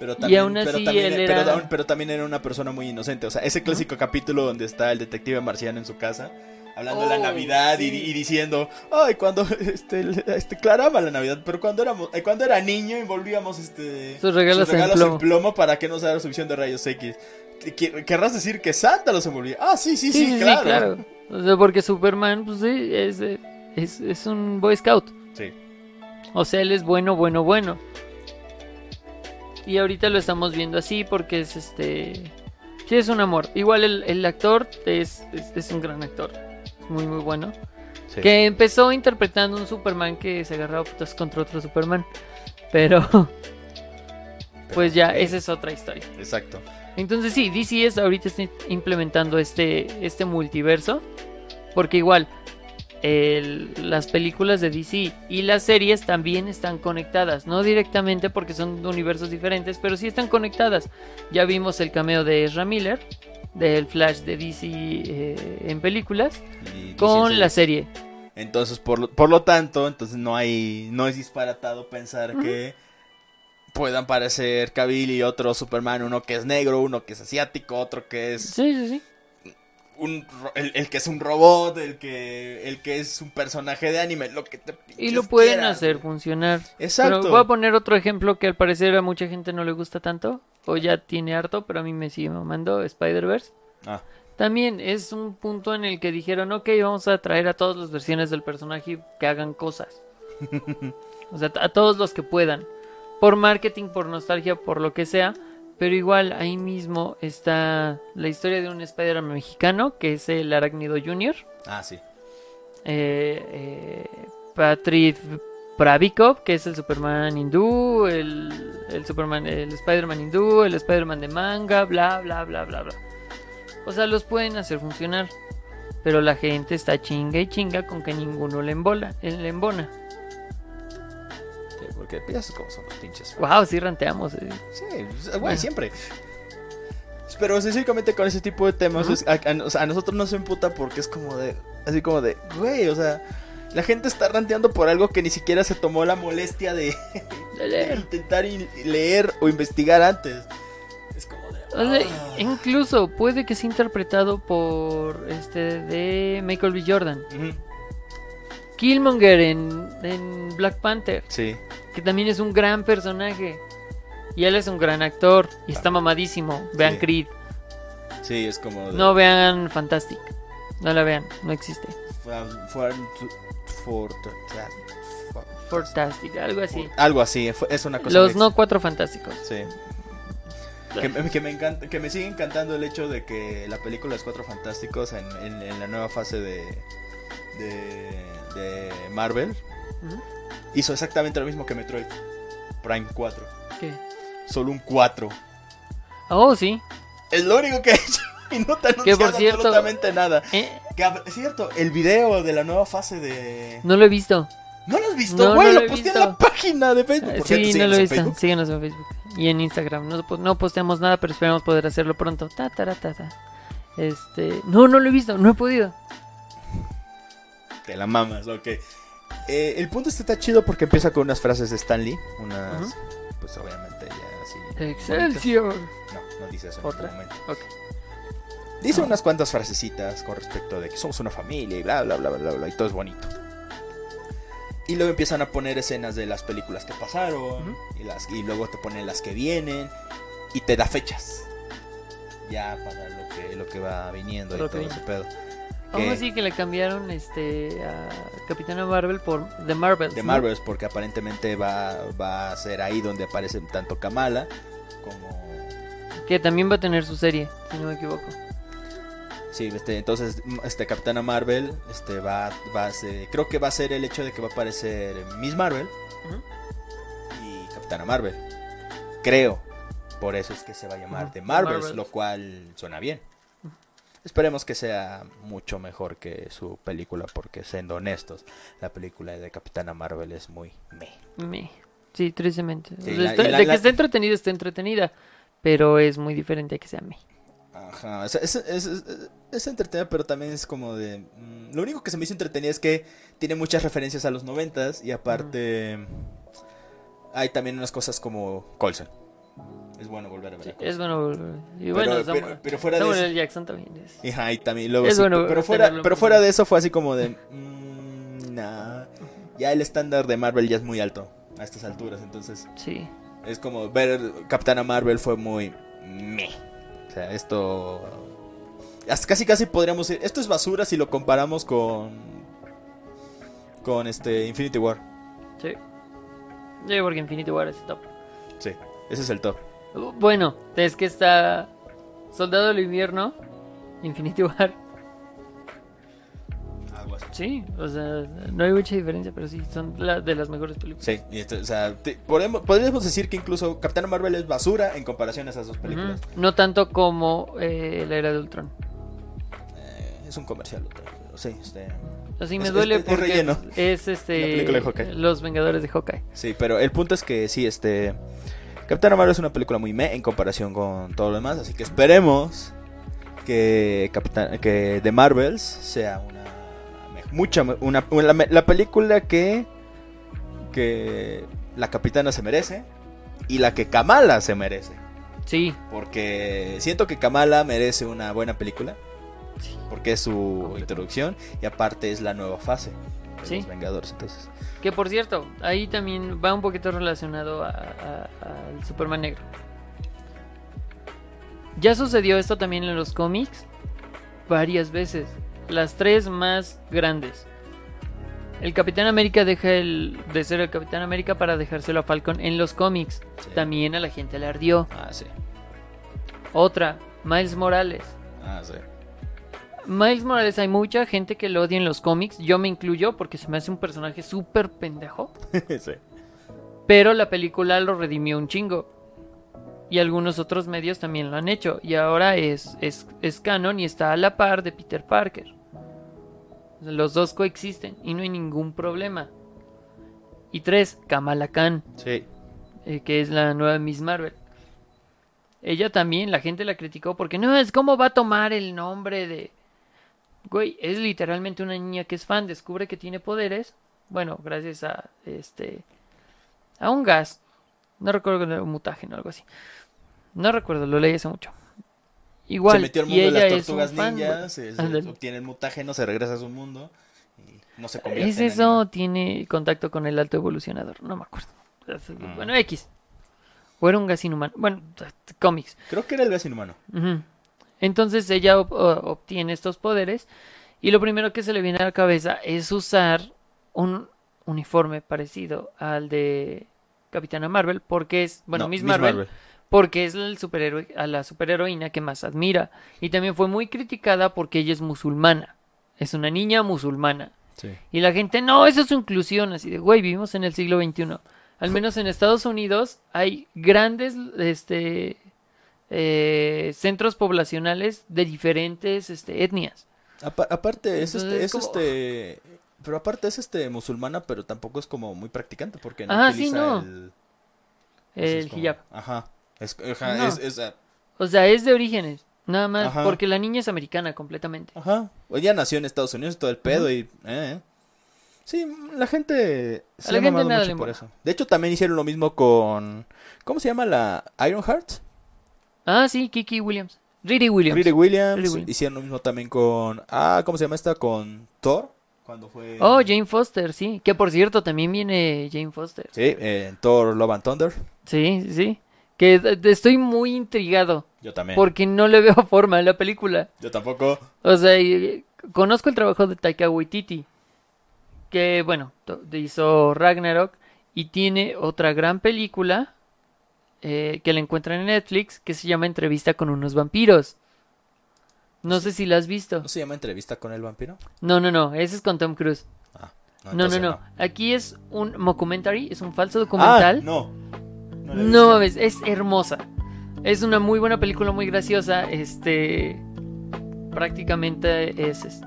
Pero también, aún pero, también, él era- pero también era una persona muy inocente. O sea, ese clásico capítulo donde está el detective marciano en su casa, hablando de la Oh, Navidad y, sí. y diciendo, ay, cuando, este, este, claro, ama la Navidad, pero cuando éramos, eh, cuando era niño envolvíamos, este, Sus regalos en plomo. para que no se su visión de rayos X. ¿Qui- ¿Querrás decir que Santa los envolvía? Ah, sí, sí, sí, Sí, claro. claro. O sea, porque Superman, pues sí, es, es, es un Boy Scout. Sí. O sea, él es bueno, bueno, bueno. Y ahorita lo estamos viendo así porque es este. Sí, es un amor. Igual el, el actor es, es, es un gran actor. Muy, muy bueno. sí. Que empezó interpretando un Superman que se agarraba putas contra otro Superman. Pero. <laughs> Pues ya, esa es otra historia. Exacto. Entonces sí, DC es ahorita está implementando este, este multiverso. Porque igual, el- las películas de DC y las series también están conectadas. No directamente porque son universos diferentes, pero sí están conectadas. Ya vimos el cameo de Ezra Miller, del Flash de DC eh, en películas, Y con la serie. Entonces, por lo, por lo tanto, entonces no hay, no es disparatado pensar que puedan parecer Cavill y otro Superman, uno que es negro, uno que es asiático, otro que es Sí, sí, sí. Un el, el que es un robot, el que el que es un personaje de anime, lo que te Y lo pueden quieras, hacer funcionar. Exacto. Pero voy a poner otro ejemplo que al parecer a mucha gente no le gusta tanto. O ya tiene harto, pero a mí me sigue mamando Spider-Verse. Ah, También es un punto en el que dijeron, ok, vamos a traer a todas las versiones del personaje que hagan cosas. <laughs> o sea, a todos los que puedan. Por marketing, por nostalgia, por lo que sea. Pero igual ahí mismo está la historia de un Spider-Man mexicano, que es el Arácnido Jr. ah, sí. Eh, eh, Patrick Pravikov, que es el Superman hindú, el, el Superman, el Spider-Man hindú, el Spider-Man de manga, bla, bla, bla, bla, bla. O sea, los pueden hacer funcionar. Pero la gente está chinga y chinga con que ninguno le embola, le embona. Porque ya sabes cómo son los pinches. fans. Wow, sí ranteamos. eh. Sí, pues, güey, siempre. Pero específicamente con ese tipo de temas, es- a, a- sea, a nosotros nos emputa porque es como de, así como de, güey, o sea, la gente está ranteando por algo que ni siquiera se tomó la molestia <laughs> de, De leer. intentar in- leer o investigar antes. Es como de, O sea, ah. incluso puede que sea interpretado por este de Michael B. Jordan. Ujú, Killmonger en, en Black Panther. Sí, que también es un gran personaje. Y él es un gran actor y está mamadísimo. Vean Sí. Creed. sí, es como de, No vean Fantastic. No la vean, no existe. Fantastic, algo así. algo así, es una cosa Los no cuatro fantásticos. Sí. Que, me- que me encanta, que me sigue encantando el hecho de que la película Los Cuatro Fantásticos en, en- en la nueva fase de, de, de Marvel hizo exactamente lo mismo que Metroid Prime 4. ¿Qué? Solo un 4. Oh, sí. Es lo único que ha hecho <laughs> y no te Que por anunciado cierto- absolutamente nada. Eh, Que, hab- es cierto, el video de la nueva fase de... no lo he visto. ¿No lo has visto, No, güey? no lo lo he posté en la página de Facebook. Por sí, cierto, no lo he visto. Facebook. Síguenos en Facebook y en Instagram. No, no posteamos nada, pero esperamos poder hacerlo pronto. Ta, ta, ta, ta. Este, no, no lo he visto, no he podido. Te la mamas, ok. Eh, el punto este está chido porque empieza con unas frases de Stanley. Unas, pues obviamente ya así. Excelsior. No, no dice eso en ¿Otra? este momento. Ok. Dice Ah. unas cuantas frasecitas con respecto de que somos una familia y bla, bla, bla, bla, bla, y todo es bonito. Y luego empiezan a poner escenas de las películas que pasaron y, las, y luego te ponen las que vienen y te da fechas. Ya para lo que, lo que va viniendo Lo y todo ese pedo. Aún Que- así que le cambiaron este a Capitana Marvel por The Marvels. ¿no? Marvels porque aparentemente va, va a ser ahí donde aparecen tanto Kamala como Que también va a tener su serie, si no me equivoco. sí este entonces este Capitana Marvel este va va a ser, creo que va a ser el hecho de que va a aparecer Miss Marvel y Capitana Marvel creo por eso es que se va a llamar The The Marvels, Marvels. lo cual suena bien Esperemos que sea mucho mejor que su película, porque siendo honestos, la película de Capitana Marvel es muy me. Me. Sí, tristemente. Sí, O sea, la- está- y la- de la- que esté entretenida, está entretenida. Pero es muy diferente a que sea mí. Ajá, es, es, es- es entretenida, pero también es como de... mm, lo único que se me hizo entretenida es que tiene muchas referencias a los noventas y aparte hay también unas cosas como Colson. Es bueno volver a ver a Coulson. Es bueno. Y Pero- bueno, pero- Samuel, pero fuera de eso-. Jackson también es. Y, ajá, y también luego Es sí, bueno pero fuera, pero fuera de eso fue así como de... mm, nah, ya el estándar de Marvel ya es muy alto a estas alturas, entonces Sí. es como ver Capitana Marvel fue muy... meh. O sea, esto... Casi casi podríamos decir, esto es basura si lo comparamos con... Con este Infinity War. Sí. Sí, porque Infinity War es top. Sí, ese es el top. Bueno, es que está Soldado del Invierno, Infinity War. Algo así. Sí, o sea, no hay mucha diferencia, pero sí, son la- de las mejores películas. Sí, y esto, o sea, te- podemos, podríamos decir que incluso Capitana Marvel es basura en comparación a esas dos películas. No tanto como eh, la era de Ultron. Eh, es un comercial, sí, este... Así Es- me es- duele es porque relleno. es este los Vengadores de Hawkeye. Sí, pero el punto es que sí, este. Capitana Marvel es una película muy me en comparación con todo lo demás, así que esperemos que Capitán, que The Marvels sea una mucha una, una- la, la película que que la Capitana se merece y la que Kamala se merece, Sí, porque siento que Kamala merece una buena película. Sí. Porque es su introducción y aparte es la nueva fase de Sí. los Vengadores, entonces. Que por cierto, ahí también va un poquito relacionado al Superman negro. Ya sucedió esto también en los cómics varias veces. Las tres más grandes. El Capitán América deja el, de ser el Capitán América para dejárselo a Falcon en los cómics. Sí. También a la gente le ardió. Ah, sí. Otra, Miles Morales. Ah, sí. Miles Morales hay mucha gente que lo odia en los cómics. Yo me incluyo porque se me hace un personaje súper pendejo. <laughs> sí. Pero la película lo redimió un chingo. Y algunos otros medios también lo han hecho. Y ahora es, es, es canon y está a la par de Peter Parker. Los dos coexisten y no hay ningún problema. Y tres, Kamala Khan, Sí. eh, que es la nueva Miss Marvel. Ella también, la gente la criticó porque no es cómo va a tomar el nombre de... Güey, es literalmente una niña que es fan, descubre que tiene poderes. Bueno, gracias a este... A un gas. No recuerdo un mutágeno o algo así. No recuerdo, lo leí hace mucho. Igual, se metió al y mundo de ella las tortugas ninjas, obtiene el mutágeno, se regresa a su mundo y no se convierte ¿Es en eso animal. tiene contacto con el alto evolucionador? No me acuerdo. Bueno, X. O era un gas inhumano. Bueno, cómics. Creo que era el gas inhumano. Entonces ella obtiene estos poderes y lo primero que se le viene a la cabeza es usar un uniforme parecido al de Capitana Marvel porque es, bueno, No, Miss Marvel, porque es el superhéroe, a la superheroína que más admira y también fue muy criticada porque ella es musulmana, es una niña musulmana Sí. y la gente, no, eso es su inclusión, así de, güey, vivimos en el siglo XXI. Al menos en Estados Unidos hay grandes este, eh, centros poblacionales de diferentes este, etnias. Apa- aparte es Entonces este, es es como- este, pero aparte es este musulmana, pero tampoco es como muy practicante porque no Ah, sí, utiliza no. el, ese es El como- hijab. Ajá. Es, ajá, No. es- es, ah, O sea, es de orígenes, nada más, Ajá. porque la niña es americana completamente. ajá. Ella nació en Estados Unidos todo el pedo y eh, Sí, la gente se la ha gente nada mucho por eso. De hecho también hicieron lo mismo con ¿cómo se llama la Ironheart? Ah, sí, Kiki Williams. Riri Williams. Riri Williams. Riri Williams. Hicieron lo mismo también con. Ah, ¿cómo se llama esta? Con Thor. Cuando fue. Oh, Jane Foster, sí. Que por cierto, también viene Jane Foster. Sí, en Thor Love and Thunder. Sí, sí, sí. Que estoy muy intrigado Yo también. porque no le veo <laughs> forma a la película. Yo tampoco. O sea, conozco el trabajo de Taika Waititi, que bueno, hizo Ragnarok y tiene otra gran película eh, que la encuentran en Netflix que se llama Entrevista con unos vampiros. No sé si la has visto. ¿No se llama entrevista con el vampiro? No, no, no, ese es con Tom Cruise. Ah, No, no, entonces no. Aquí es un mockumentary, es un falso documental. Ah, no. No, No mames, es hermosa. Es una muy buena película, muy graciosa. Este. Prácticamente es este.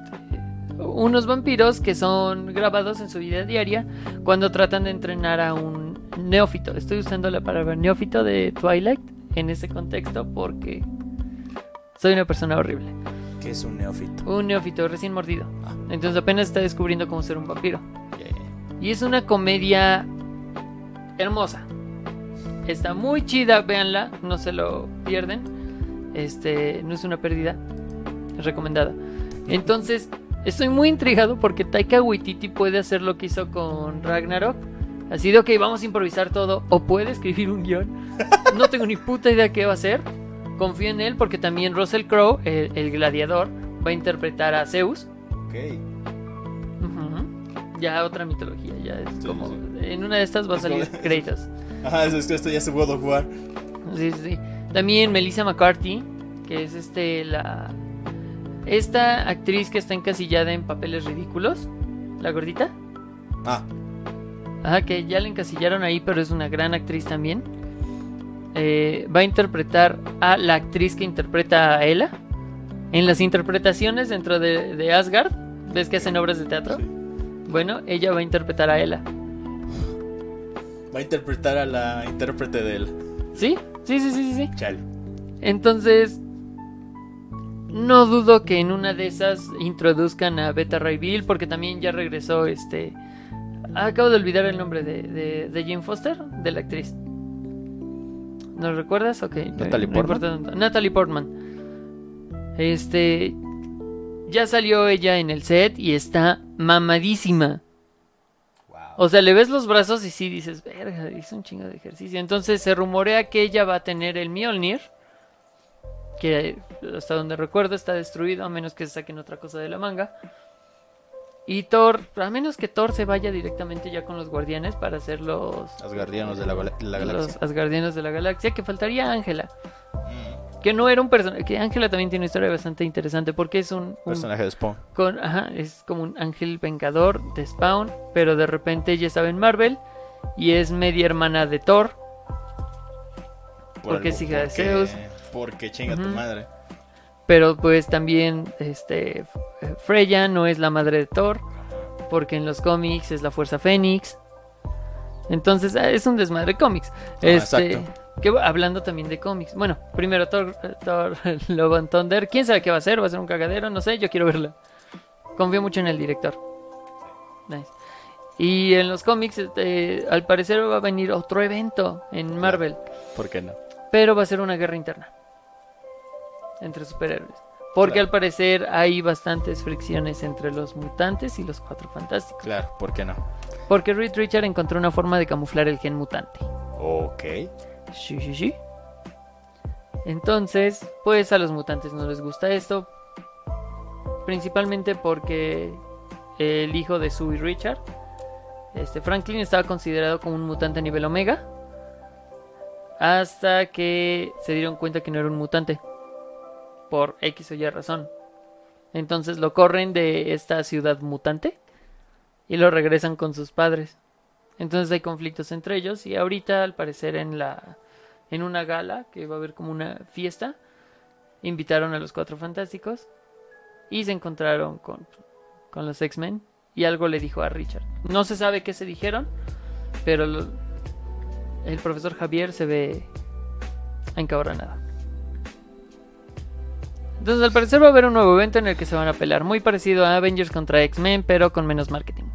Unos vampiros que son grabados en su vida diaria cuando tratan de entrenar a un neófito. Estoy usando la palabra neófito de Twilight en ese contexto porque soy una persona horrible. Que es un neófito. Un neófito recién mordido. Ah, Entonces apenas está descubriendo cómo ser un vampiro. Y es una comedia hermosa. Está muy chida, véanla, no se lo pierden. Este, no es una pérdida, recomendada. Entonces, estoy muy intrigado porque Taika Waititi puede hacer lo que hizo con Ragnarok. Así de, ok, vamos a improvisar todo. O puede escribir un guion. No tengo ni puta idea qué va a hacer. Confío en él porque también Russell Crowe, el, el gladiador, va a interpretar a Zeus. Ok. Ya otra mitología, ya es Sí, como... sí. En una de estas va a salir Kratos. <laughs> Ajá, es que esto ya se pudo jugar. Sí, sí, sí. También Melissa McCarthy, que es este la esta actriz que está encasillada en papeles ridículos, la gordita, Ah, ajá, que ya la encasillaron ahí, pero es una gran actriz también. Eh, va a interpretar a la actriz que interpreta a Ella en las interpretaciones dentro de, de Asgard. ¿Ves que hacen obras de teatro? Sí. Bueno, ella va a interpretar a Ella. va a interpretar a la intérprete del ¿Sí? Sí, sí, sí, sí, sí. Chal. Entonces, no dudo que en una de esas introduzcan a Beta Ray Bill, porque también ya regresó este. Acabo de olvidar el nombre de, de, de Jane Foster, de la actriz. ¿No recuerdas? Ok. Natalie no Portman. Natalie Portman. Este. Ya salió ella en el set y está mamadísima. Wow. O sea, le ves los brazos y sí dices, verga, hizo un chingo de ejercicio. Entonces se rumorea que ella va a tener el Mjolnir. Que hasta donde recuerdo está destruido, a menos que se saquen otra cosa de la manga. Y Thor, a menos que Thor se vaya directamente ya con los guardianes para hacer los, Los guardianes de la, la los galaxia. Asgardianos de la galaxia, que faltaría Ángela. Mm, Que no era un personaje, que Ángela también tiene una historia bastante interesante porque es un, un Personaje de Spawn. con, ajá, es como un ángel vengador de Spawn, pero de repente ella estaba en Marvel y es media hermana de Thor. Porque es hija de Zeus. Porque chinga tu madre. Pero pues también este eh, Freya no es la madre de Thor, porque en los cómics es la Fuerza Fénix. Entonces ah, es un desmadre de cómics. este, exacto. que hablando también de cómics. Bueno, primero Thor, eh, Thor <laughs> Love and Thunder. ¿Quién sabe qué va a hacer? ¿Va a ser un cagadero? No sé, yo quiero verla. Confío mucho en el director. Nice. Y en los cómics, este, al parecer va a venir otro evento en Marvel. ¿Por qué no? Pero va a ser una guerra interna entre superhéroes. Porque Claro. al parecer hay bastantes fricciones entre los mutantes y los cuatro fantásticos. Claro, ¿por qué no? Porque Reed Richard encontró una forma de camuflar el gen mutante. Ok. Sí, sí, sí. Entonces, pues a los mutantes no les gusta esto. Principalmente porque el hijo de Sue y Richard, este Franklin, estaba considerado como un mutante a nivel omega. Hasta que se dieron cuenta que no era un mutante. Por X o Y razón. Entonces lo corren de esta ciudad mutante. Y lo regresan con sus padres. Entonces hay conflictos entre ellos. Y ahorita, al parecer, en la. En una gala, que va a haber como una fiesta. Invitaron a los cuatro fantásticos. Y se encontraron con, con los X-Men. Y algo le dijo a Richard. No se sabe qué se dijeron. Pero el profesor Javier se ve encabronado. Entonces al parecer va a haber un nuevo evento en el que se van a pelear. Muy parecido a Avengers contra X-Men, pero con menos marketing.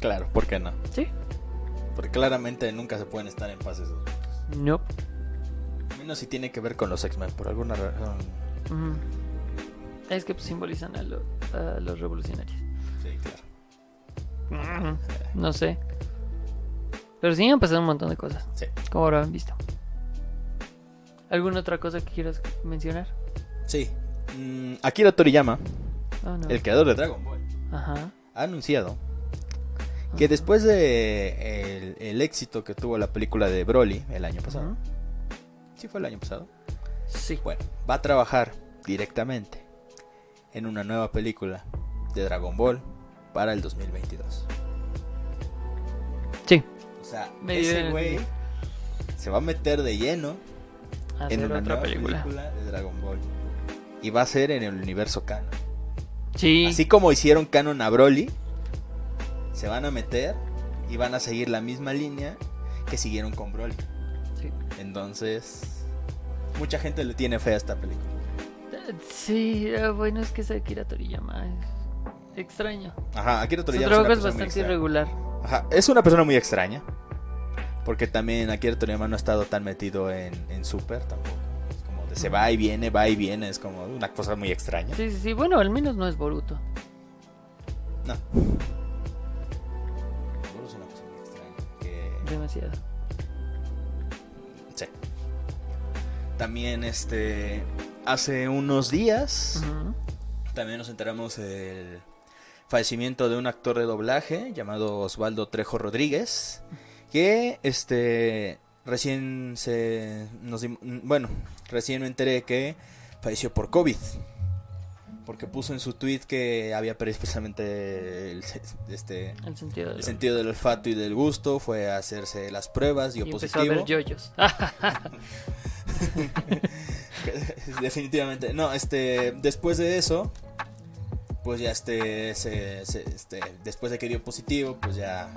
Claro, ¿por qué no? ¿Sí? Porque claramente nunca se pueden estar en paz esos. No. Menos si tiene que ver con los X-Men, por alguna razón. Es que pues, simbolizan a, lo- a los revolucionarios. Sí, claro. No sé. Pero sí han pasado un montón de cosas. Sí. Como habrán visto. ¿Alguna otra cosa que quieras mencionar? Sí. Mm, Akira Toriyama, Oh, no. el creador de Dragon Ball, Ajá. ha anunciado que después de el, el éxito que tuvo la película de Broly el año pasado, sí fue el año pasado, Sí. bueno, va a trabajar directamente en una nueva película de Dragon Ball para el 2022. Sí. O sea, ese güey se va a meter de lleno Hacer en una otra nueva película. película. de Dragon Ball. Y va a ser en el universo canon. Sí. Así como hicieron canon a Broly, se van a meter y van a seguir la misma línea que siguieron con Broly. Sí. Entonces, mucha gente le tiene fe a esta película. Sí, eh, bueno, es que es Akira Toriyama. Extraño. Ajá, Akira Su Toriyama trabajo es bastante irregular. Ajá, es una persona muy extraña. Porque también Akira Toriyama no ha estado tan metido en, en Super tampoco. Es como de se va y viene, va y viene. Es como una cosa muy extraña. Sí, sí, sí. Bueno, al menos no es Boruto. No. Es una cosa muy extraña. que- Demasiado. Sí. También este hace unos días también nos enteramos del fallecimiento de un actor de doblaje llamado Osvaldo Trejo Rodríguez que este recién se nos bueno, recién me enteré que falleció por COVID. Porque puso en su tweet que había perdido precisamente el, este, El sentido el de sentido del olfato y del gusto, fue a hacerse las pruebas, dio y empezó positivo. a ver yoyos. <laughs> <laughs> Definitivamente. No, este, después de eso, pues ya este, se- se- este, después de que dio positivo, pues ya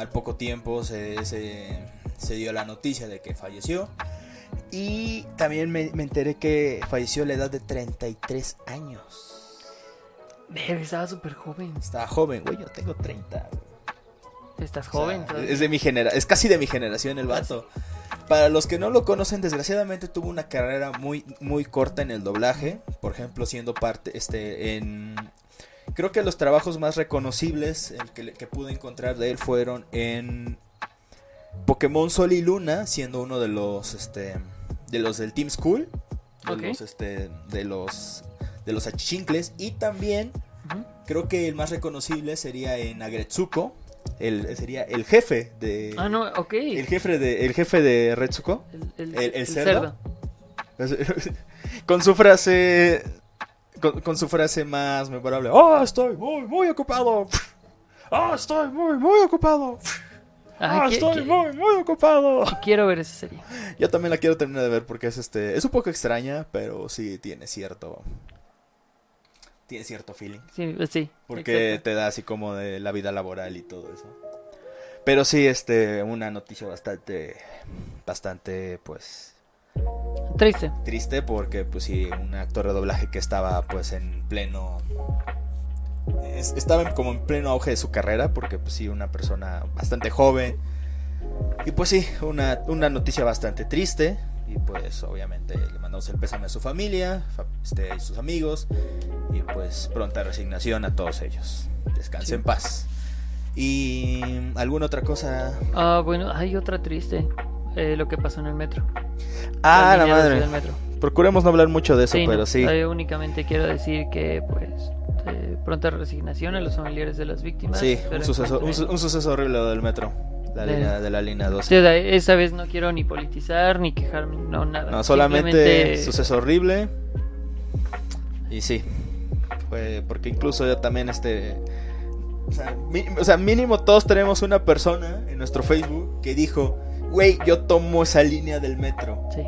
al poco tiempo se, se, se dio la noticia de que falleció. Y también me, me enteré que falleció a la edad de 33 años. Estaba súper joven. Estaba joven, güey, yo tengo 30. güey. Estás O sea, joven. todavía. es de mi genera es casi de mi generación el vato. Para los que no lo conocen, desgraciadamente tuvo una carrera muy muy corta en el doblaje, por ejemplo, siendo parte este en creo que los trabajos más reconocibles el que, pude encontrar de él fueron en Pokémon Sol y Luna, siendo uno de los este de los del Team School, de los este de los de los achichincles y también. Creo que el más reconocible sería en Agretsuko. El, sería el jefe de. Ah, no, ok. El jefe de, el jefe de Retsuko. El, el- el cerdo. <laughs> con su frase. Con, con su frase más memorable. ¡Oh, estoy muy, muy ocupado! ¡Oh, <laughs> estoy muy, muy ocupado! Ah, ¡Ah, qui- estoy muy, muy ocupado! Quiero ver esa serie. Yo también la quiero terminar de ver porque es este. Es un poco extraña, pero sí tiene cierto. Tiene cierto feeling. Sí, eh, sí. Porque exacto. te da así como de la vida laboral y todo eso. Pero sí, este, una noticia bastante, bastante, pues, Triste. triste porque, pues sí, un actor de doblaje que estaba, pues, en pleno, es- estaba como en pleno auge de su carrera porque, pues sí, una persona bastante joven. Y pues sí, una, una noticia bastante triste. Y pues obviamente le mandamos el pésame a su familia, fa- este, y sus amigos. Y pues pronta resignación a todos ellos. Descanse Sí. en paz. Y alguna otra cosa. Ah, bueno, hay otra triste. Eh, lo que pasó en el metro. Ah, la dos madre. del metro. Procuremos no hablar mucho de eso, Sí, pero no, sí. eh, únicamente quiero decir que, pues, eh, pronta resignación a los familiares de las víctimas. Sí, un suceso, un, un suceso horrible del metro. La De- línea, de la línea 12. Sí, de- esa vez no quiero ni politizar, ni quejarme, no, nada. No, solamente Simplemente- suceso horrible. Y sí. Porque incluso yo también este. O sea, mi- o sea, mínimo todos tenemos una persona en nuestro Facebook que dijo, güey, yo tomo esa línea del metro. Sí.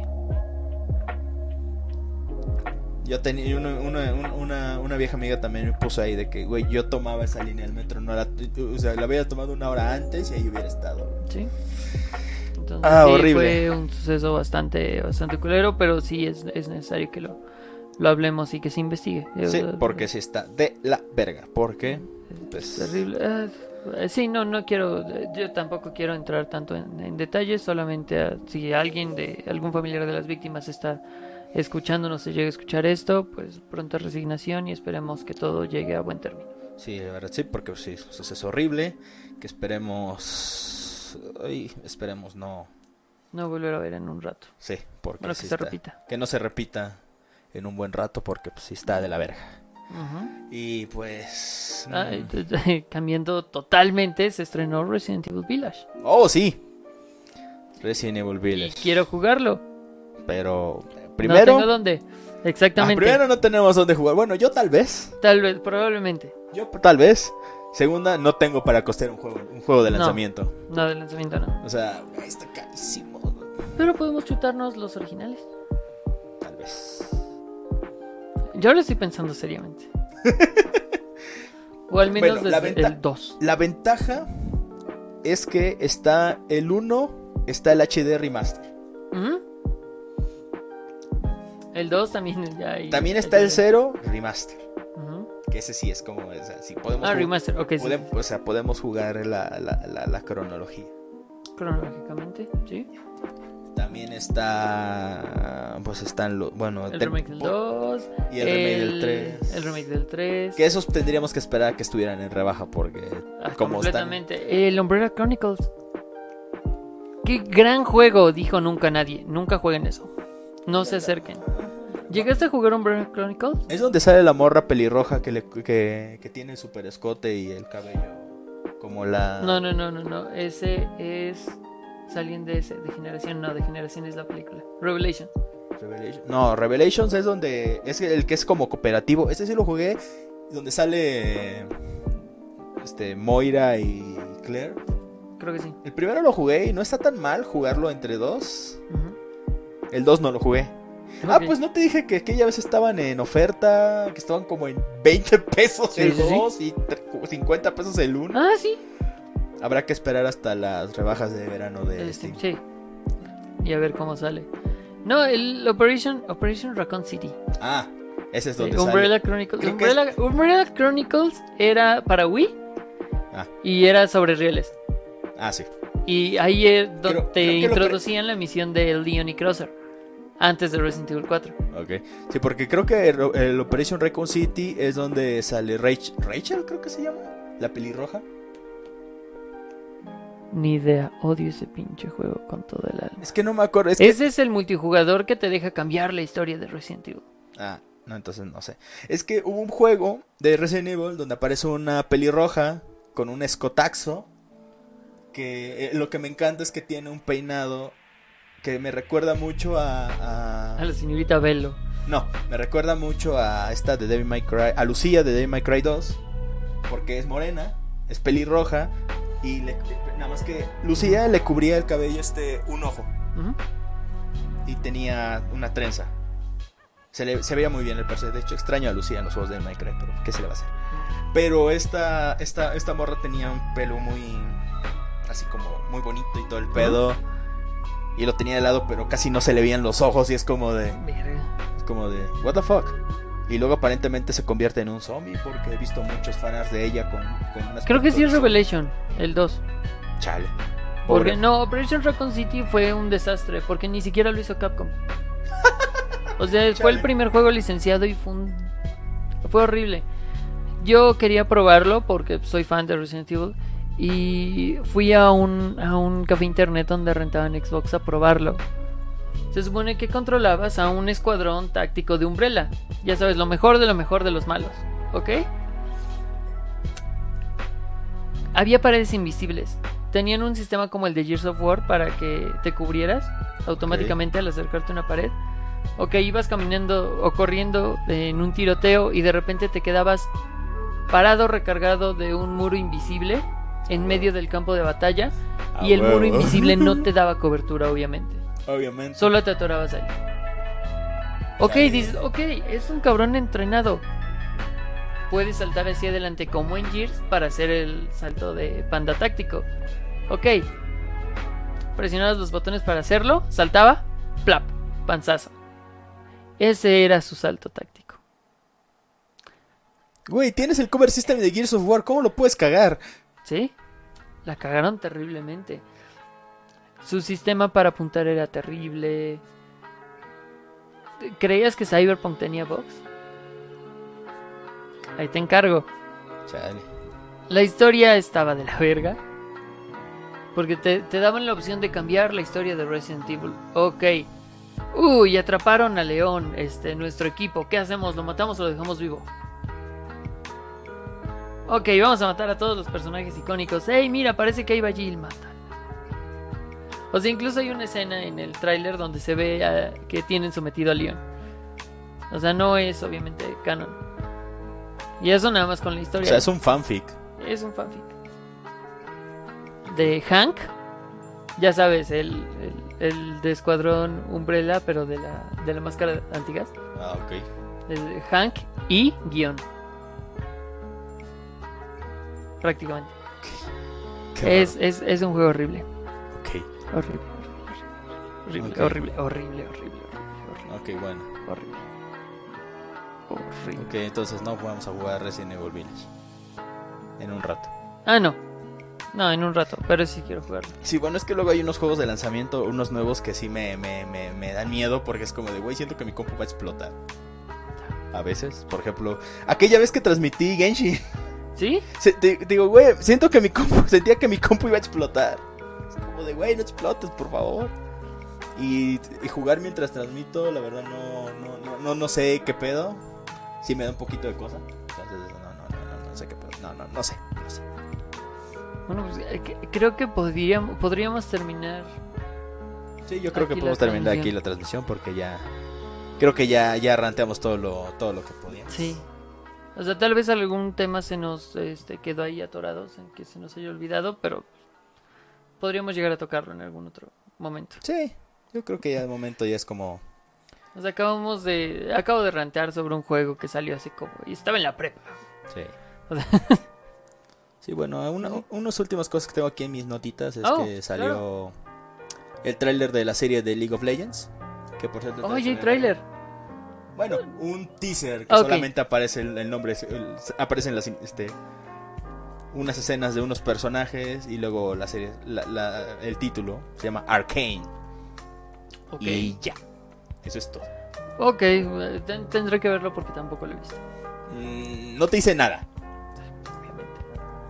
Yo tenía una, una, una- una- una vieja amiga también me puso ahí de que, güey, yo tomaba esa línea del metro. No la, o sea, la había tomado una hora antes y ahí hubiera estado. Sí. Entonces, Ah, sí, horrible. fue un suceso bastante, bastante culero, pero sí es, es necesario que lo, lo hablemos y que se investigue. Sí, Eh, porque sí está de la verga. Porque, pues. Es terrible. Eh, sí, no, no quiero, eh, yo tampoco quiero entrar tanto en, en detalles, solamente a- si alguien de algún familiar de las víctimas está escuchándonos y llega a escuchar esto, pues pronta resignación y esperemos que todo llegue a buen término. Sí, la verdad sí, porque sí, es un suceso horrible. Que esperemos. Ay, esperemos no. No volver a ver en un rato. Sí, porque Bueno, que sí se está- repita. Que no se repita en un buen rato, porque pues sí está de la verga. Y pues. Ah, mm, <laughs> cambiando totalmente, se estrenó Resident Evil Village. Oh, sí. Resident Evil Y Village. quiero jugarlo. Pero. eh, No Primero. tengo dónde. ah, Exactamente. primero no tenemos dónde jugar. Bueno, yo tal vez. Tal vez, probablemente. Yo tal vez. Segunda, no tengo para costear un juego, un juego de No. lanzamiento. No, de lanzamiento no. O sea, está carísimo. Pero podemos chutarnos los originales. Tal vez. Yo lo estoy pensando seriamente. o al menos Bueno, la desde el 2. La ventaja es que está el 1, está el HD remaster. Ujú. El 2 también ya hay- También está el 0 remaster. Que ese sí es como, o sea, sí podemos, Ah, remaster, ok, sí. podem- o sea, podemos jugar la, la, la, la cronología. Cronológicamente, sí. También está, pues están los, bueno, El te- remake del 2. y el remake del 3. El remake del 3. Que esos tendríamos que esperar a que estuvieran en rebaja porque Ah, como están... completamente. El Umbrella Chronicles. Qué gran juego, dijo nunca nadie. Nunca jueguen eso. No se acerquen. ¿Llegaste a jugar Umbrella Chronicles? Es donde sale la morra pelirroja que, le, que, que tiene el super escote y el cabello como la... No, no, no, no, no. Ese es. Salen de ese, de generación. No, de generación es la película. Revelation. Revelation- No, Revelations es donde es el que es como cooperativo. Ese sí lo jugué donde sale este Moira y Claire. Creo que sí. El primero lo jugué y no está tan mal jugarlo entre dos. El 2 no lo jugué. Ah, pues no te dije que aquella vez estaban en oferta, que estaban como en 20 pesos Sí, el sí, sí. 2 y tre- 50 pesos el 1. Ah, sí. Habrá que esperar hasta las rebajas de verano de Este, Steam. sí. Y a ver cómo sale. No, el Operation, Operation Raccoon City. Ah, ese es donde Umbrella sale. Chronicles. Creo que Umbrella, Umbrella Chronicles era para Wii Ah. y era sobre rieles. Ah, sí. Y ahí es donde Creo- te creo introducían la misión de Leon y Crosser. Antes de Resident Evil 4. Ok. Sí, porque creo que el, el Operation Recon City es donde sale Rachel, Rachel, creo que se llama, la pelirroja. Ni idea, odio ese pinche juego con todo el alma. Es que no me acuerdo. Es que... Ese es el multijugador que te deja cambiar la historia de Resident Evil. Ah, no, entonces no sé. Es que hubo un juego de Resident Evil donde aparece una pelirroja con un escotaxo. Que eh, lo que me encanta es que tiene un peinado que me recuerda mucho a, a- A la señorita Bello. No, me recuerda mucho a esta de Devil May Cry, a Lucía de Devil May Cry 2, porque es morena, es pelirroja y le- nada más que Lucía le cubría el cabello este un ojo y tenía una trenza. Se, le, se veía muy bien el personaje, de hecho extraño a Lucía en los juegos de Cry, pero ¿qué se le va a hacer? Pero esta esta esta morra tenía un pelo muy así como muy bonito y todo el pedo. Y lo tenía de lado, pero casi no se le veían los ojos y es como de Verga. es como de, ¿What the fuck? Y luego aparentemente se convierte en un zombie porque he visto muchos fanarts de ella con, con unas Creo que sí es Revelation, el 2. Chale. Porque no, Operation Raccoon City fue un desastre, porque ni siquiera lo hizo Capcom. <laughs> O sea, fue el primer juego licenciado y fue un... Fue horrible. Yo quería probarlo porque soy fan de Resident Evil y fui a un, a un café internet donde rentaban Xbox a probarlo. Se supone que controlabas a un escuadrón táctico de Umbrella. Ya sabes, lo mejor de lo mejor de los malos. ¿Ok? Había paredes invisibles. Tenían un sistema como el de Gears of War para que te cubrieras automáticamente al acercarte a una pared. Ok, ibas caminando o corriendo en un tiroteo y de repente te quedabas parado recargado de un muro invisible en medio del campo de batalla Ah, y el muro invisible no te <laughs> daba cobertura obviamente. Obviamente. Solo te atorabas ahí. Ok, dices, ok, es un cabrón entrenado. Puedes saltar hacia adelante como en Gears para hacer el salto de panda táctico. Ok. Presionabas los botones para hacerlo, saltaba, plap, panzazo. Ese era su salto táctico. Güey, tienes el cover system de Gears of War, ¿cómo lo puedes cagar? ¿Sí? La cagaron terriblemente. Su sistema para apuntar era terrible. ¿Creías que Cyberpunk tenía bugs? Ahí te encargo. Chale. La historia estaba de la verga. Porque te, te daban la opción de cambiar la historia de Resident Evil. Ok. Uy, atraparon a León, este, nuestro equipo. ¿Qué hacemos? ¿Lo matamos o lo dejamos vivo? Ok, vamos a matar a todos los personajes icónicos. Hey, mira, parece que ahí va Jill, mata. O sea, incluso hay una escena en el tráiler donde se ve ah, que tienen sometido a Leon. O sea, no es obviamente canon. Y eso nada más con la O historia. sea, es un fanfic. Es un fanfic. De Hank. Ya sabes, el, el, el de Escuadrón Umbrella, pero de la, de la máscara antigas. Ah, ok. El Hank y guion. Prácticamente. Es, es, es un juego horrible. Ok, Horrible. Horrible, Ok. horrible, horrible, horrible, horrible, ok, bueno. horrible. Horrible. Ok, entonces no vamos a jugar Resident Evil Village. En un rato. Ah, no. No, en un rato, pero sí quiero jugarlo. Sí, bueno, es que luego hay unos juegos de lanzamiento, unos nuevos que sí me, me, me, me dan miedo porque es como de, güey, siento que mi compu va a explotar. A veces, por ejemplo, aquella vez que transmití Genshin, ¿Sí? se- te- digo, güey, siento que mi compu, <laughs> sentía que mi compu iba a explotar. Es como de, güey, no explotes, por favor. Y, y jugar mientras transmito, la verdad no, no, no, no, no sé qué pedo. Sí me da un poquito de cosa. Entonces, no, no, no, no, no sé qué pedo. No, no, no sé, no sé. Bueno, pues eh, creo que podríamos, podríamos terminar. Sí, yo creo que podemos terminar aquí la transmisión porque ya creo que ya ya ranteamos todo lo todo lo que podíamos. Sí. O sea, tal vez algún tema se nos este, quedó ahí atorados, en que se nos haya olvidado, pero podríamos llegar a tocarlo en algún otro momento. Sí, yo creo que ya de momento ya es como sea, acabamos de. Acabo de rantear sobre un juego que salió así como. Y estaba en la prepa. sí. O sea, <laughs> Sí, bueno, una, unas últimas cosas que tengo aquí en mis notitas es Oh, que salió el tráiler de la serie de League of Legends, que por cierto Oye, trailer. Bueno, un teaser que solamente aparece el, el nombre, el- aparecen las este unas escenas de unos personajes y luego la serie la- la- el título se llama Arcane Ok. y ya. Eso es todo. Ok, eh, ten- tendré que verlo porque tampoco lo he visto. Mm, no te dice nada.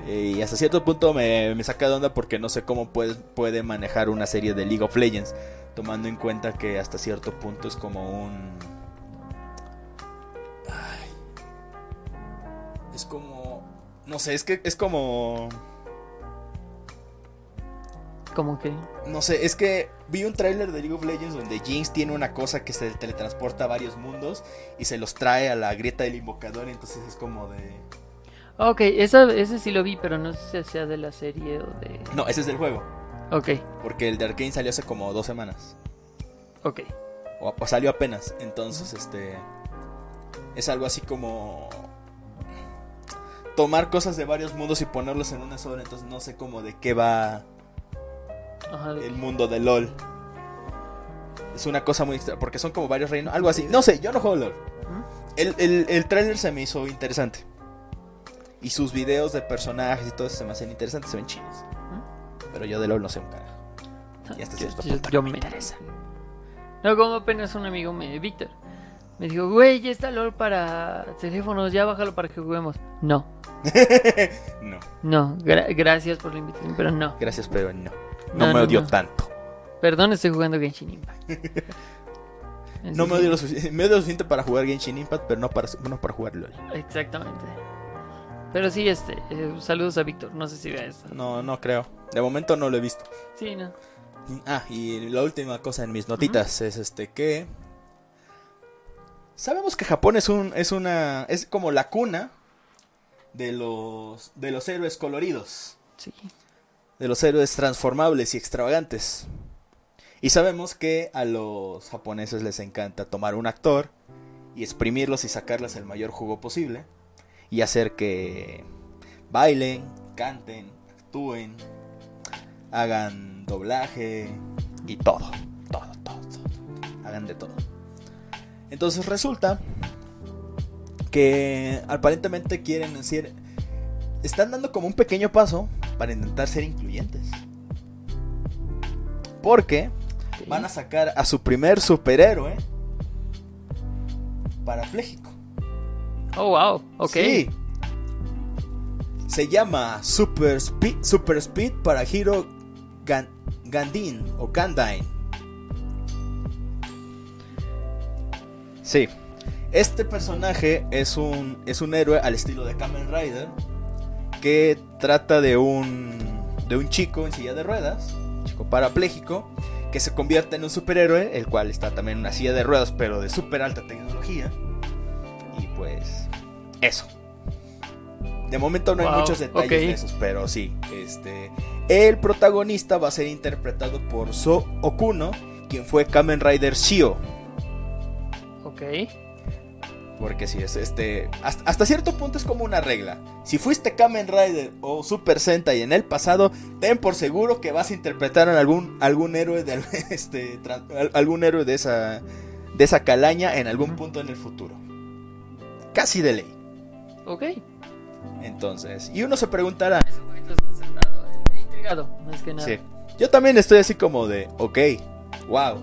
Y hasta cierto punto me, me saca de onda porque no sé cómo puede, puede manejar una serie de League of Legends. Tomando en cuenta que hasta cierto punto es como un... Ay. Es como... No sé, es que es como... Como que. No sé, es que vi un tráiler de League of Legends donde Jinx tiene una cosa que se teletransporta a varios mundos y se los trae a la grieta del invocador. Entonces es como de... Ok, esa, ese sí lo vi, pero no sé si sea de la serie o de. No, ese es del juego. Ok, Porque el de Arkane salió hace como dos semanas. ok. O, o salió apenas. Entonces, este. Es algo así como. Tomar cosas de varios mundos y ponerlos en una sola. Entonces no sé cómo de qué va Ajá, de- el mundo de LOL. Es una cosa muy extra. Porque son como varios reinos. Algo así. No sé, yo no juego LOL. ¿Mm? El, el, el trailer se me hizo interesante. Y sus videos de personajes y todo eso se me hacen interesantes. Se ven chidos. Pero yo de LOL no sé un carajo. Y hasta Yo- cierto yo- yo no me interesa. No, como apenas un amigo me, Víctor, me dijo, güey, ya está LOL para teléfonos, ya bájalo para que juguemos. No, <laughs> no. no, gra- gracias por la invitación, pero no. Gracias, pero no. No, No, me no, odio tanto. Perdón, estoy jugando Genshin Impact. <laughs> No me odio lo suficiente. Me odio lo suficiente para jugar Genshin Impact, pero no para, no para jugar LOL. Exactamente. Pero sí, este, eh, saludos a Víctor, no sé si vea esto. No, no creo. De momento no lo he visto. Sí, no. Ah, y la última cosa en mis notitas es este que. Sabemos que Japón es un. es una. es como la cuna de los. de los héroes coloridos. Sí. De los héroes transformables y extravagantes. Y sabemos que a los japoneses les encanta tomar un actor y exprimirlos y sacarles el mayor jugo posible. Y hacer que bailen, canten, actúen, hagan doblaje y todo, todo, todo, todo. Hagan de todo. Entonces resulta que aparentemente quieren decir, están dando como un pequeño paso para intentar ser incluyentes. Porque van a sacar a su primer superhéroe parapléjico. Oh, wow, ok. Sí. Se llama Super Speed, Super Speed para Gan- Gandin o Gandine. Sí. Este personaje es un, es un héroe al estilo de Kamen Rider que trata de un, de un chico en silla de ruedas, un chico parapléjico, que se convierte en un superhéroe, el cual está también en una silla de ruedas, pero de super alta tecnología. Y pues, eso. De momento no hay muchos detalles ok. de esos, pero sí. Este, el protagonista va a ser interpretado por So Okuno, quien fue Kamen Rider Shio. Ok. Porque si es este. Hasta, hasta cierto punto es como una regla. Si fuiste Kamen Rider o Super Sentai en el pasado, ten por seguro que vas a interpretar a algún, algún héroe de <laughs> este. algún héroe de esa. de esa calaña en algún punto en el futuro. Casi de ley. Ok. Entonces. Y uno se preguntará. Desconcertado, eh, intrigado, más que nada. Sí. Yo también estoy así como de, ok, wow.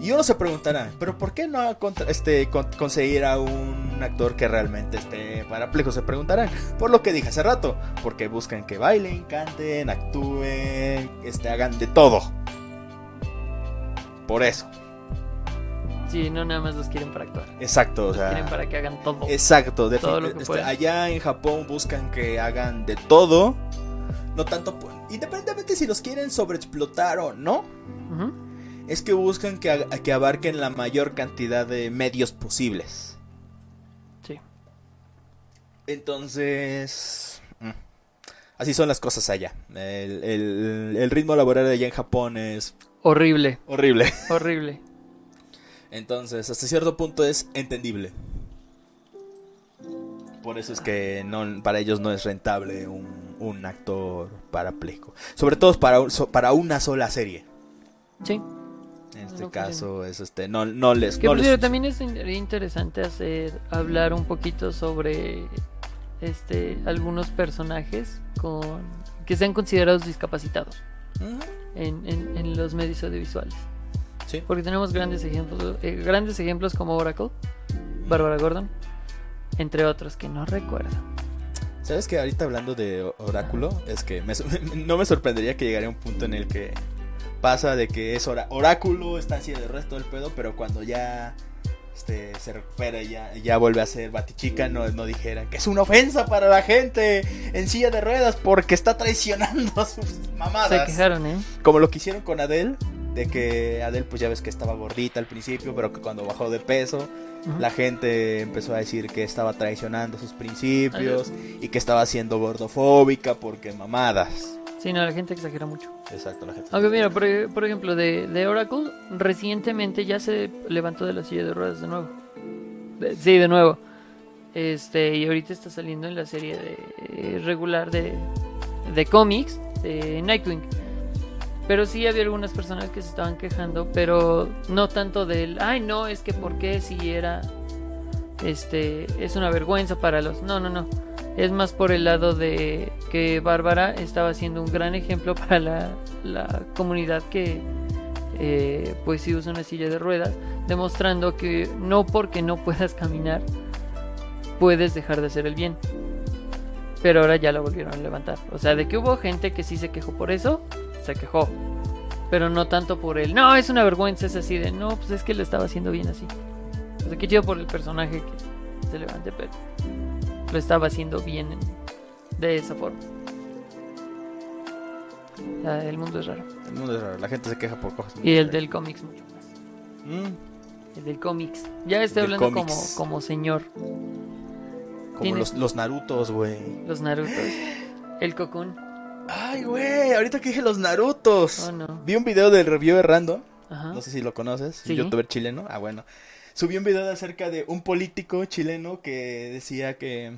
Y uno se preguntará, pero ¿por qué no contra- este, con- conseguir a un actor que realmente esté paraplejo? Se preguntarán. Por lo que dije hace rato, porque buscan que bailen, canten, actúen, este, hagan de todo. Por eso, Sí, no nada más los quieren para actuar. exacto, o Los sea, quieren para que hagan todo. exacto. defi- todo lo que este, allá en Japón buscan que hagan de todo, no tanto, independientemente si los quieren sobreexplotar o no. Es que buscan que, abarquen la mayor cantidad de medios posibles. Sí. Entonces, mm, así son las cosas allá. El, el- el ritmo laboral allá en Japón es Horrible, horrible. <laughs> horrible. Entonces, hasta cierto punto es entendible. Por eso es que no, para ellos no es rentable un, un actor parapléjico. Sobre todo para, so- para una sola serie. Sí. En este No caso, es este, no, no les... Que no les también es in- interesante hacer hablar un poquito sobre este algunos personajes con que sean considerados discapacitados Ujú, en, en- en los medios audiovisuales. Sí. Porque tenemos grandes ejemplos, eh, grandes ejemplos como Oracle, Bárbara Gordon, entre otros que no recuerdo. ¿Sabes que ahorita hablando de oráculo? Es que me <laughs> no me sorprendería que llegaría un punto en el que pasa de que es ora- oráculo, está así del resto del pedo, pero cuando ya este, se recupera y ya, ya vuelve a ser batichica, no, no dijeran que es una ofensa para la gente en silla de ruedas porque está traicionando a sus Se mamadas. quejaron, ¿eh? Como lo que hicieron con Adele, de que Adele pues ya ves que estaba gordita al principio, pero que cuando bajó de peso, la gente empezó a decir que estaba traicionando sus principios y que estaba siendo gordofóbica porque mamadas. Sí, no, la gente exagera mucho. Exacto, la gente. Aunque mira, por, por ejemplo, de, de Oracle, recientemente ya se levantó de la silla de ruedas de nuevo. De- sí, de nuevo. Este, y ahorita está saliendo en la serie de, eh, regular de, de cómics de Nightwing. Pero sí había algunas personas que se estaban quejando, pero no tanto del, ay no, es que por qué si era, este, es una vergüenza para los, no, no, no. Es más por el lado de que Bárbara estaba siendo un gran ejemplo <laughs> para la, la comunidad que eh, pues sí usa una silla de ruedas, demostrando que no porque no puedas caminar puedes dejar de hacer el bien. Pero ahora ya la volvieron a levantar. O sea, de que hubo gente que sí se quejó por eso, se quejó. Pero no tanto por el, no, es una vergüenza, es así de, no, pues es que lo estaba haciendo bien así. O sea, qué chido por el personaje que se levante, pero lo estaba haciendo bien en- de esa forma. O sea, el mundo es raro. El mundo es raro, la gente se queja por cosas. Y el del cómics mucho más. Mm, El del cómics. Ya estoy hablando como, como señor. como los, los Narutos, güey. Los Narutos. <laughs> El Cocoon. Ay, güey, ahorita que dije los Narutos. Oh no. Vi un video del review Random, Ajá. no sé si lo conoces, Sí. un youtuber chileno. Ah, bueno. Subió un video de acerca de un político chileno que decía que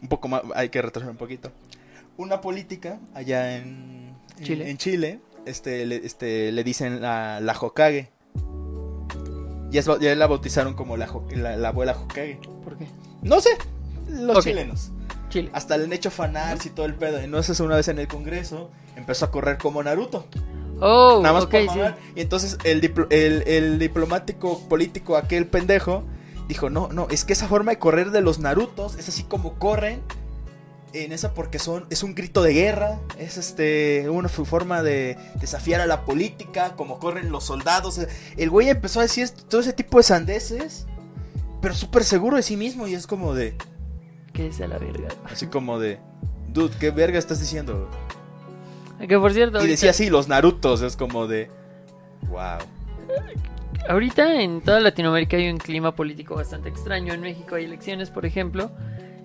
un poco más, hay que retrasar un poquito. Una política allá en Chile. en Chile, este, le, este, le dicen la, la Hokage. Ya, es ba- ya la bautizaron como la, Ho- la, la abuela Hokage. ¿Por qué? No sé, los chilenos. Chile. Hasta le han hecho fanarts y todo el pedo. Y no sé, una vez en el Congreso empezó a correr como Naruto. Oh, Nada más ok, por sí. Y entonces el, diplo- el, el diplomático político, aquel pendejo, dijo, no, no, es que esa forma de correr de los Narutos es así como corren. En esa porque son, es un grito de guerra, es este una forma de desafiar a la política, como corren los soldados. El güey empezó a decir todo ese tipo de sandeces, pero súper seguro de sí mismo y es como de, Que sea la verga. así como de, dude, ¿qué verga estás diciendo? Que por cierto, Y ahorita, decía así, los Narutos, es como de, wow. ahorita en toda Latinoamérica hay un clima político bastante extraño. En México hay elecciones, por ejemplo.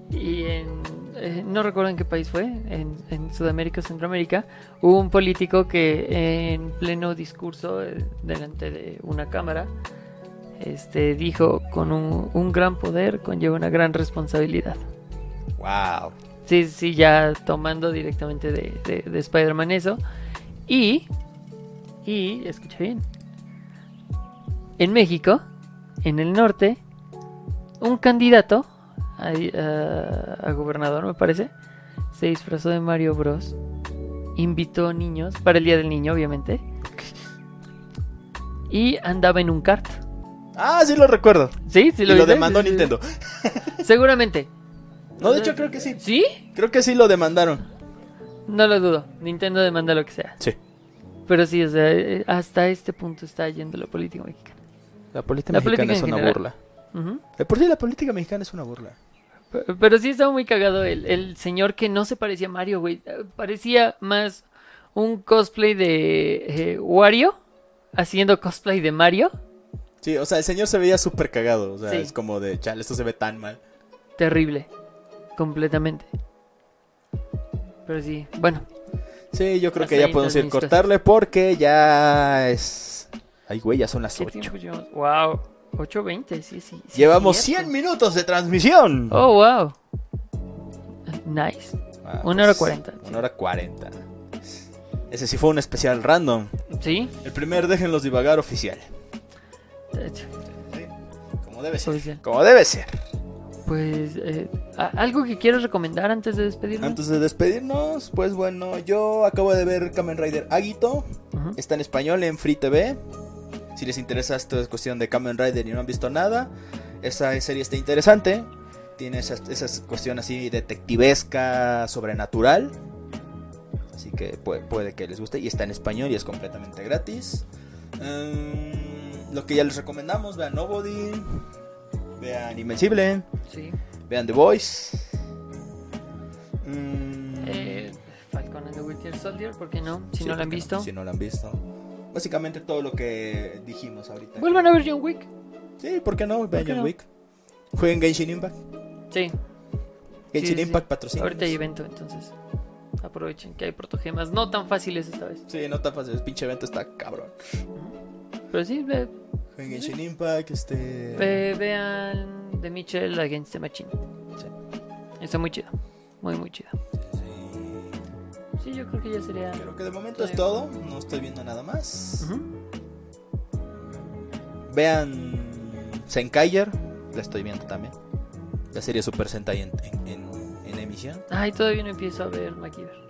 Y en. eh, no recuerdo en qué país fue, en, en Sudamérica o Centroamérica, hubo un político que en pleno discurso eh, delante de una cámara este, dijo, con un, un gran poder conlleva una gran responsabilidad. Wow. Sí, sí, ya tomando directamente de, de- de Spider-Man eso. Y, y, escucha bien, en México, en el norte, un candidato a, a- a gobernador, me parece, se disfrazó de Mario Bros. Invitó niños, para el Día del Niño, obviamente. Y andaba en un kart. Ah, sí lo recuerdo. ¿Sí? ¿Sí y lo demandó Sí, sí, sí. Nintendo. Seguramente. No, de hecho creo que sí. ¿Sí? Creo que sí lo demandaron. No lo dudo. Nintendo demanda lo que sea. Sí. Pero sí, o sea, eh, hasta este punto está yendo la política mexicana. La política La mexicana política es una general. burla. Por sí la política mexicana es una burla. Pero, pero sí estaba muy cagado el, el señor que no se parecía a Mario, güey. Eh, Parecía más un cosplay de eh, Wario haciendo cosplay de Mario. Sí, o sea, el señor se veía súper cagado. O sea, Sí. es como de, chale, esto se ve tan mal. Terrible. Completamente. Pero sí, bueno. Sí, yo creo que ya podemos ir cortarle porque ya es... Ay, güey, ya son las ¿Qué 8. tiempo llevamos? Wow. 8.20, sí, sí. sí, Llevamos cierto. 100 minutos de transmisión. Oh, wow. Nice. Ah, una hora 40. Una hora 40. Ese sí fue un especial random. ¿Sí? El primer Déjenlos Divagar oficial. Eh, Como debe ser. Oficial. Como debe ser. Pues, eh, ¿a- ¿algo que quieras recomendar antes de despedirnos? Antes de despedirnos, pues bueno, yo acabo de ver Kamen Rider Agito. Está en español en Free TV. Si les interesa esto es cuestión de Kamen Rider y no han visto nada, esa serie está interesante. Tiene esa, esa cuestión así detectivesca, sobrenatural. Así que puede, puede que les guste. Y está en español y es completamente gratis. Em, lo que ya les recomendamos, vean Nobody, vean Invencible, Sí. vean The Voice. Mm, Eh, Falcon and the Winter Soldier, ¿por qué no? Si sí, no lo han ¿por qué visto. Si no lo han visto. Básicamente todo lo que dijimos ahorita. Vuelvan a ver John Wick. Sí, ¿por qué no? Vean John no? Wick. Jueguen Genshin Impact. Sí. Genshin sí, sí. Impact patrocina. Ahorita hay evento, entonces aprovechen que hay protogemas. No tan fáciles esta vez. Sí, no tan fácil. El pinche evento está cabrón. Pero sí, ve- Jueguen Genshin Impact, este. ve- vean The Mitchell Against the Machine. Sí. Está muy chido. Muy, muy chido. Sí. Yo creo que ya sería. Creo que de momento es todo. No estoy viendo nada más. Ujú. Vean Senkaiger. La estoy viendo también. La serie Super Sentai en, en, en- en emisión. Ay, todavía no empiezo a ver MacGyver.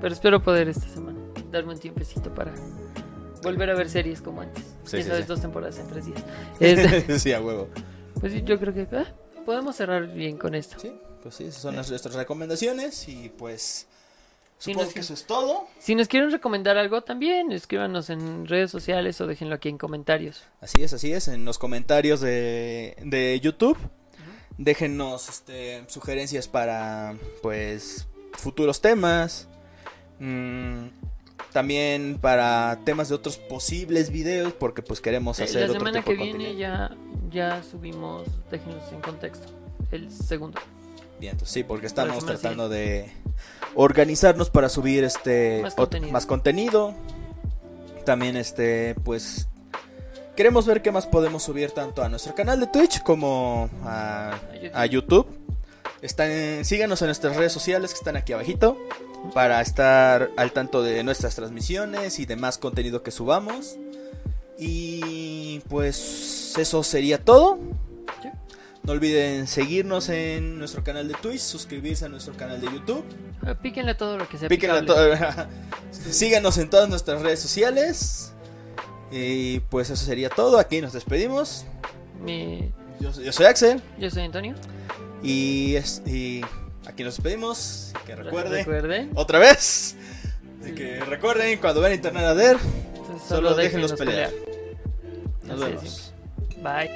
Pero espero poder esta semana darme un tiempecito para volver a ver series como antes. Sí, sí, sí. dos temporadas en tres días. <laughs> Este, sí, a huevo. pues sí, yo creo que ah, podemos cerrar bien con esto. Sí, pues sí, esas son las- nuestras recomendaciones. Y pues. Supongo que eso es todo. Si nos quieren recomendar algo también, escríbanos en redes sociales o déjenlo aquí en comentarios. Así es, así es. En los comentarios de, de YouTube. Déjenos este, sugerencias para pues futuros temas. Mm, también para temas de otros posibles videos. Porque pues queremos Eh, hacer La otro semana tipo que de viene ya, ya subimos, déjenlos en contexto, el segundo. Bien, entonces, sí, porque estamos tratando de organizarnos para subir este Más ot- contenido. más contenido. También este pues queremos ver qué más podemos subir tanto a nuestro canal de Twitch como a, YouTube. a YouTube. Están, síganos en nuestras redes sociales que están aquí abajito para estar al tanto de nuestras transmisiones y de más contenido que subamos. Y pues eso sería todo. No olviden seguirnos en nuestro canal de Twitch, suscribirse a nuestro canal de YouTube. Ah, Píquenle todo lo que sea Píquenle todo- <laughs> Síganos en todas nuestras redes sociales. Y pues eso sería todo. Aquí nos despedimos. Mi- Yo, yo soy Axel. Yo soy Antonio. Y, es- y aquí nos despedimos. Que recuerden. Recuerden. Otra vez. Así que recuerden cuando vean Internet a ver. Entonces, Solo déjenlos déjenlos pelear. Nos Así vemos. Bye.